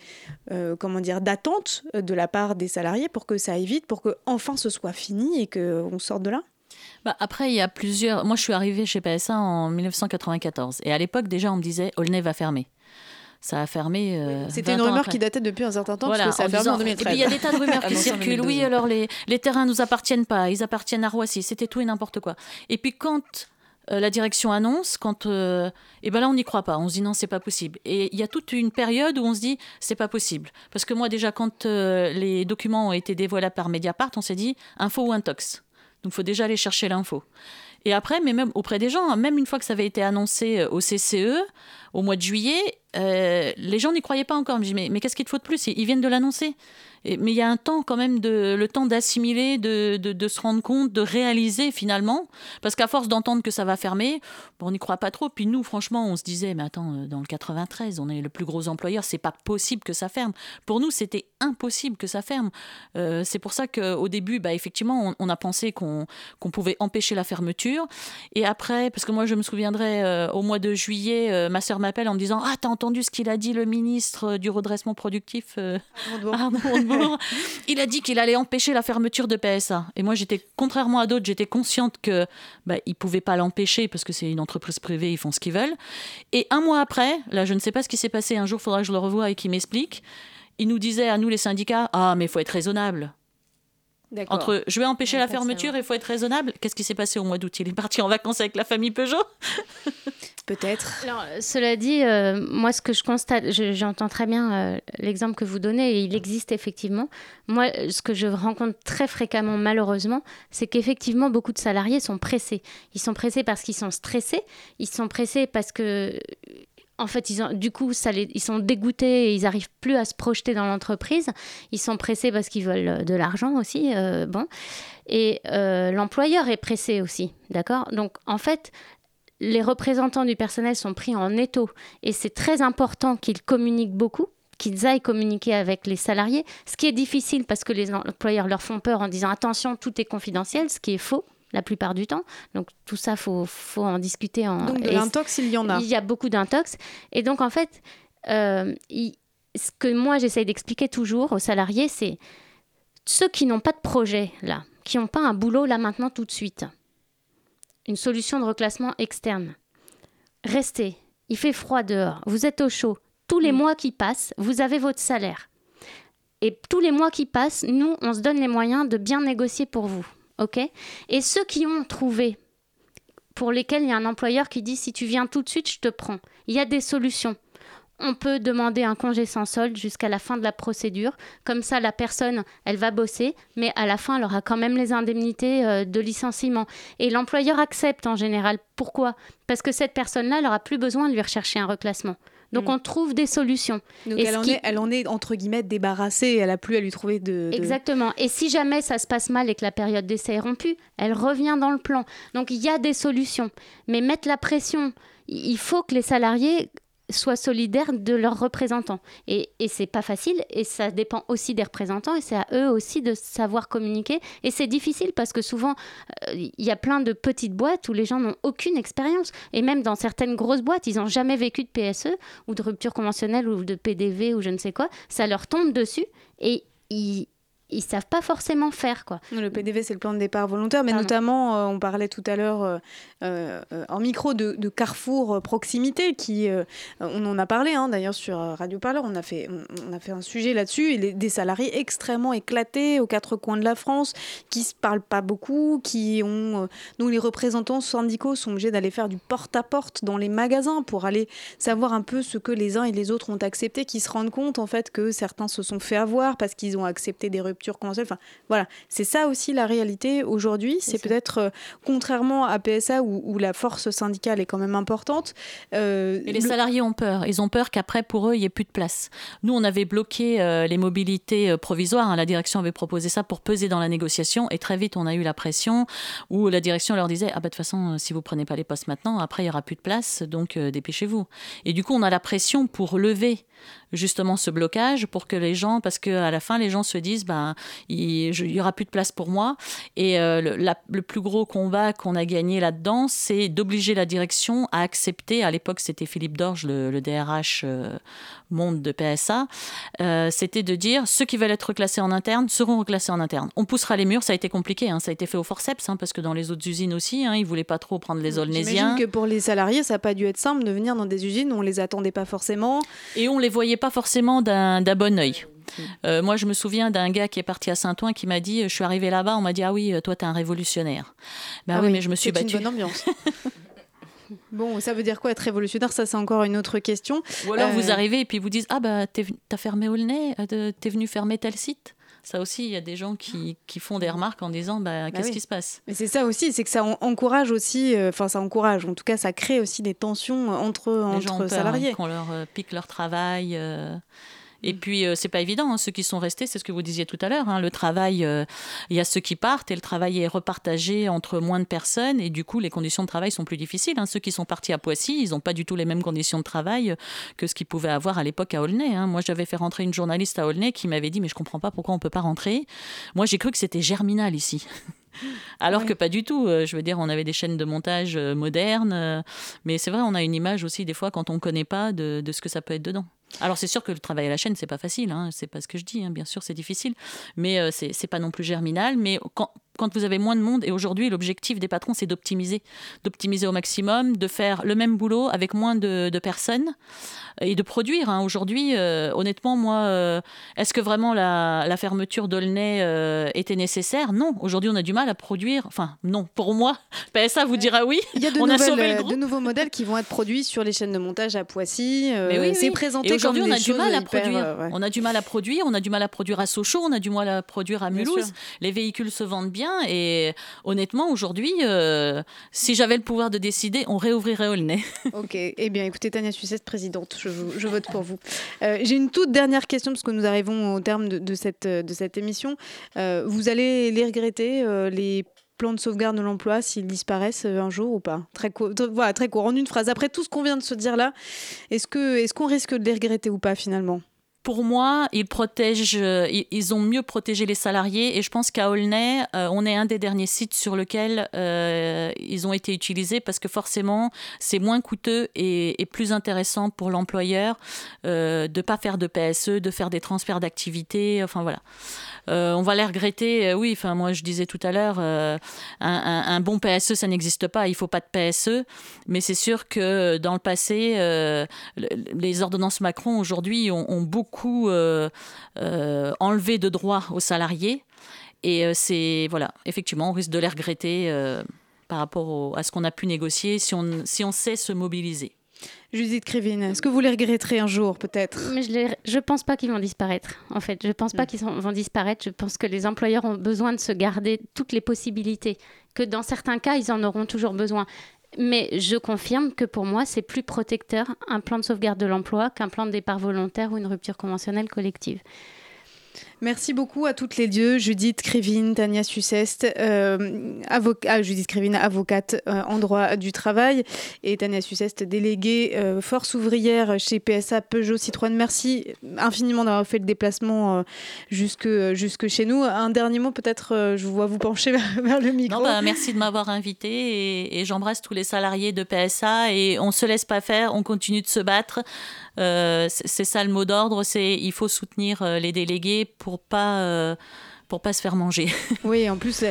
euh, comment dire, d'attente de la part des salariés pour que ça aille vite, pour que enfin ce soit fini et qu'on sorte de là? Bah, après, il y a plusieurs. Moi, je suis arrivée chez PSA en 1994. Et à l'époque, déjà, on me disait Aulnay va fermer. Ça a fermé. euh, C'était 20 une rumeur après. qui datait depuis un certain temps, Voilà, parce que ça a fermé en disant- 2013. Et puis il y a des tas de rumeurs qui en circulent. 2012. Oui, alors les, les terrains nous appartiennent pas, ils appartiennent à Roissy. C'était tout et n'importe quoi. Et puis quand euh, la direction annonce, quand euh, et ben là on n'y croit pas. On se dit non, c'est pas possible. Et il y a toute une période où on se dit c'est pas possible. Parce que moi déjà quand euh, les documents ont été dévoilés par Mediapart, on s'est dit info ou intox. Donc faut déjà aller chercher l'info. Et après, mais même auprès des gens, hein, même une fois que ça avait été annoncé au CCE, au mois de juillet, euh, les gens n'y croyaient pas encore. Je me dis, mais, mais qu'est-ce qu'il te faut de plus? Ils viennent de l'annoncer mais il y a un temps quand même, de, le temps d'assimiler, de, de, se rendre compte, de réaliser finalement. Parce qu'à force d'entendre que ça va fermer, on n'y croit pas trop. Puis nous, franchement, on se disait, mais attends, euh, dans le 93, on est le plus gros employeur, c'est pas possible que ça ferme. Pour nous, c'était impossible que ça ferme. Euh, c'est pour ça qu'au début, bah, effectivement, on, a pensé qu'on pouvait empêcher la fermeture. Et après, parce que moi, je me souviendrai, au mois de juillet, ma sœur m'appelle en me disant Ah, t'as entendu ce qu'il a dit le ministre du redressement productif il a dit qu'il allait empêcher la fermeture de PSA. Et moi, j'étais, contrairement à d'autres, j'étais consciente que bah, ne pouvaient pas l'empêcher parce que c'est une entreprise privée, ils font ce qu'ils veulent. Et un mois après, là, je ne sais pas ce qui s'est passé. Un jour, il faudra que je le revoie et qu'il m'explique. Il nous disait à nous, les syndicats, ah, mais il faut être raisonnable. Entre je vais empêcher la fermeture et il faut être raisonnable. Qu'est-ce qui s'est passé au mois d'août? Il est parti en vacances avec la famille Peugeot? Peut-être. cela dit, euh, moi, ce que je constate, j'entends très bien euh, l'exemple que vous donnez, et il existe effectivement. Moi, ce que je rencontre très fréquemment, malheureusement, c'est qu'effectivement, beaucoup de salariés sont pressés. Ils sont pressés parce qu'ils sont stressés, ils sont pressés parce que en fait, ils ont, du coup, ils sont dégoûtés et ils n'arrivent plus à se projeter dans l'entreprise. Ils sont pressés parce qu'ils veulent de l'argent aussi. Euh, bon. Et l'employeur est pressé aussi. D'accord? Donc, en fait, les représentants du personnel sont pris en étau et c'est très important qu'ils communiquent beaucoup qu'ils aillent communiquer avec les salariés, ce qui est difficile parce que les employeurs leur font peur en disant attention, tout est confidentiel, ce qui est faux la plupart du temps. Donc tout ça, faut, faut en discuter. En... Donc de l'intox, il y en a. Il y a beaucoup d'intox. Et donc en fait, euh, ce que moi j'essaye d'expliquer toujours aux salariés, c'est ceux qui n'ont pas de projet là, qui n'ont pas un boulot là maintenant tout de suite une solution de reclassement externe. Restez, il fait froid dehors, vous êtes au chaud. Tous les mm. mois qui passent, vous avez votre salaire. Et tous les mois qui passent, nous, on se donne les moyens de bien négocier pour vous. OK? Et ceux qui ont trouvé, pour lesquels il y a un employeur qui dit si tu viens tout de suite, je te prends. Il y a des solutions on peut demander un congé sans solde jusqu'à la fin de la procédure. Comme ça, la personne, elle va bosser, mais à la fin, elle aura quand même les indemnités euh, de licenciement. Et l'employeur accepte en général. Pourquoi? Parce que cette personne-là, elle n'aura plus besoin de lui rechercher un reclassement. Donc mm. on trouve des solutions. Donc elle, en est, elle en est entre guillemets débarrassée, elle a plus à lui trouver de, de, Exactement. Et si jamais ça se passe mal et que la période d'essai est rompue, elle revient dans le plan. Donc il y a des solutions. Mais mettre la pression, il faut que les salariés soient solidaires de leurs représentants. Et, c'est pas facile, et ça dépend aussi des représentants, et c'est à eux aussi de savoir communiquer. Et c'est difficile parce que souvent, euh, il y a plein de petites boîtes où les gens n'ont aucune expérience. Et même dans certaines grosses boîtes, ils n'ont jamais vécu de PSE ou de rupture conventionnelle ou de PDV ou je ne sais quoi. Ça leur tombe dessus et ils, ils savent pas forcément faire quoi. Le PDV c'est le plan de départ volontaire, mais notamment euh, on parlait tout à l'heure euh, euh, en micro de, Carrefour proximité qui on en a parlé hein, d'ailleurs sur Radio Parleur, on a fait on, a fait un sujet là-dessus. Et des salariés extrêmement éclatés aux quatre coins de la France qui se parlent pas beaucoup, qui ont nous les représentants syndicaux sont obligés d'aller faire du porte-à-porte dans les magasins pour aller savoir un peu ce que les uns et les autres ont accepté, qui se rendent compte en fait que certains se sont fait avoir parce qu'ils ont accepté des ruptures Enfin, voilà, c'est ça aussi la réalité aujourd'hui. C'est peut-être euh, contrairement à PSA où, la force syndicale est quand même importante. Euh, les salariés ont peur. Ils ont peur qu'après pour eux il n'y ait plus de place. Nous on avait bloqué euh, les mobilités provisoires. Hein. La direction avait proposé ça pour peser dans la négociation et très vite on a eu la pression où la direction leur disait ah bah de toute façon si vous prenez pas les postes maintenant après il y aura plus de place donc dépêchez-vous. Et du coup on a la pression pour lever justement ce blocage pour que les gens, parce qu'à la fin, les gens se disent, ben, il n'y aura plus de place pour moi. Et euh, le, plus gros combat qu'on a gagné là-dedans, c'est d'obliger la direction à accepter, à l'époque c'était Philippe Dorge, le, DRH euh, monde de PSA, euh, c'était de dire, ceux qui veulent être reclassés en interne seront reclassés en interne. On poussera les murs, ça a été compliqué, hein. ça a été fait au forceps, hein, parce que dans les autres usines aussi, hein, ils ne voulaient pas trop prendre les Olnésiens. J'imagine que pour les salariés, ça n'a pas dû être simple de venir dans des usines où on ne les attendait pas forcément. Et on les voyait pas forcément d'un bon œil. Euh, moi, je me souviens d'un gars qui est parti à Saint-Ouen qui m'a dit, je suis arrivé là-bas, on m'a dit, ah oui, toi, tu es un révolutionnaire. Ben ah oui, mais je me suis battue. C'est une bonne ambiance. Bon, ça veut dire quoi être révolutionnaire? Ça, c'est encore une autre question. Ou alors vous euh, arrivez et puis vous dites Ah, bah, t'as fermé Aulnay, euh, t'es venu fermer tel site Ça aussi, il y a des gens qui, qui font des remarques en disant bah, qu'est-ce oui. qui se passe? Mais c'est ça aussi, c'est que ça en- encourage aussi, euh, enfin ça encourage, en tout cas ça crée aussi des tensions entre, Les gens ont entre peur, salariés. hein, qu'on leur pique leur travail. euh. Mm. Et puis, euh, c'est pas évident. hein, Ceux qui sont restés, c'est ce que vous disiez tout à l'heure. hein, le travail, euh, il y a ceux qui partent et le travail est repartagé entre moins de personnes. Et du coup, les conditions de travail sont plus difficiles. hein. Ceux qui sont partis à Poissy, ils n'ont pas du tout les mêmes conditions de travail euh, que ce qu'ils pouvaient avoir à l'époque à Aulnay. Moi, j'avais fait rentrer une journaliste à Aulnay qui m'avait dit Mais je comprends pas pourquoi on peut pas rentrer. Moi, j'ai cru que c'était germinal ici. Alors que pas du tout. Euh, Je veux dire, on avait des chaînes de montage modernes. mais c'est vrai, on a une image aussi, des fois, quand on ne connaît pas, de, de ce que ça peut être dedans. Alors, c'est sûr que le travail à la chaîne, c'est pas facile. Hein, c'est pas ce que je dis. hein, bien sûr, c'est difficile. Mais euh, c'est pas non plus germinal. Mais quand, quand vous avez moins de monde, et aujourd'hui, l'objectif des patrons, c'est d'optimiser. D'optimiser au maximum, de faire le même boulot avec moins de, de personnes et de produire. hein. Aujourd'hui, euh, honnêtement, moi, euh, est-ce que vraiment la, la fermeture d'Aulnay euh, était nécessaire? Non. Aujourd'hui, on a du mal à produire. Enfin, non, pour moi, PSA vous dira oui. Il y a de, on a nouvelles, sauvé le euh, groupe. de nouveaux modèles qui vont être produits sur les chaînes de montage à Poissy. euh, Mais oui, c'est oui. présenté aujourd'hui, comme on a des du choses mal à hyper, produire. euh, ouais. On a du mal à produire. On a du mal à produire à Sochaux. On a du mal à produire à Mulhouse. Les véhicules se vendent bien. Et honnêtement, aujourd'hui, euh, si j'avais le pouvoir de décider, on réouvrirait Aulnay. Ok, eh bien écoutez, Tania Sucette, présidente, je, vous- je vote pour vous. Euh, J'ai une toute dernière question, parce que nous arrivons au terme de, de cette, de cette émission. Vous allez les regretter, les plans de sauvegarde de l'emploi, s'ils disparaissent euh, un jour ou pas très, court, voilà, très court, en une phrase. Après tout ce qu'on vient de se dire là, est-ce qu'on est qu'on risque de les regretter ou pas finalement? Pour moi, ils protègent, euh, ils- ont mieux protégé les salariés et je pense qu'à Aulnay, euh, on est un des derniers sites sur lequel ils ont été utilisés parce que forcément, c'est moins coûteux et, plus intéressant pour l'employeur de pas faire de PSE, de faire des transferts d'activité. Enfin voilà. Euh, on va les regretter. euh, oui, moi je disais tout à l'heure, euh, un, bon PSE ça n'existe pas. Il faut pas de PSE, mais c'est sûr que dans le passé, le- les ordonnances Macron aujourd'hui ont, beaucoup enlevé de droits aux salariés. Et c'est voilà, effectivement, on risque de les regretter par rapport à ce qu'on a pu négocier si on sait se mobiliser. Judith Krivine, est-ce que vous les regretterez un jour peut-être? Mais je ne je pense pas qu'ils vont disparaître. En fait, je pense pas qu'ils sont- vont disparaître. Je pense que les employeurs ont besoin de se garder toutes les possibilités. Que dans certains cas, ils en auront toujours besoin. Mais je confirme que pour moi, c'est plus protecteur un plan de sauvegarde de l'emploi qu'un plan de départ volontaire ou une rupture conventionnelle collective. Merci beaucoup à toutes les deux, Judith Krivine, Tania Suceste, euh, ah, Judith avocate euh, en droit du travail, et Tania Suceste, déléguée euh, force ouvrière chez PSA Peugeot Citroën. Merci infiniment d'avoir fait le déplacement jusque, jusque chez nous. Un dernier mot, peut-être, je vous vois vous pencher vers, le micro. Non, bah, merci de m'avoir invité et, et j'embrasse tous les salariés de PSA et on se laisse pas faire, on continue de se battre. C'est ça le mot d'ordre, c'est il faut soutenir les délégués pour pas euh, pour pas se faire manger. Oui, en plus,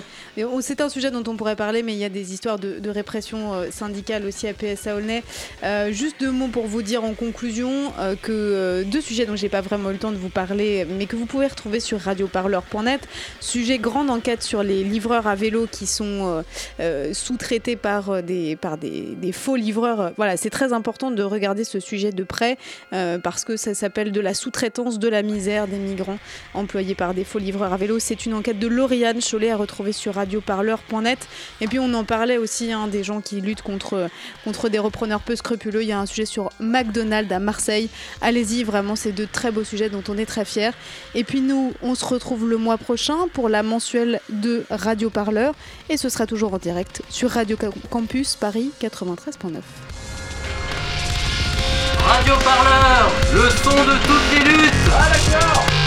c'est un sujet dont on pourrait parler, mais il y a des histoires de, répression euh, syndicale aussi à PSA Aulnay. Euh, juste deux mots pour vous dire en conclusion euh, que deux sujets dont j'ai pas vraiment eu le temps de vous parler, mais que vous pouvez retrouver sur radioparleur.net. Sujet grande enquête sur les livreurs à vélo qui sont sous-traités par des des, faux livreurs. Voilà, c'est très important de regarder ce sujet de près parce que ça s'appelle de la sous-traitance de la misère des migrants employés par des faux livreurs à vélo. C'est une enquête de Lauriane Cholet à retrouver sur radioparleur.net. Et puis on en parlait aussi hein, des gens qui luttent contre, contre des repreneurs peu scrupuleux. Il y a un sujet sur McDonald's à Marseille. Allez-y, vraiment, c'est de très beaux sujets dont on est très fiers. Et puis nous, on se retrouve le mois prochain pour la mensuelle de Radio Parleur. Et ce sera toujours en direct sur Radio Campus Paris 93.9. Radio Parleur, le son de toutes les luttes. Ah d'accord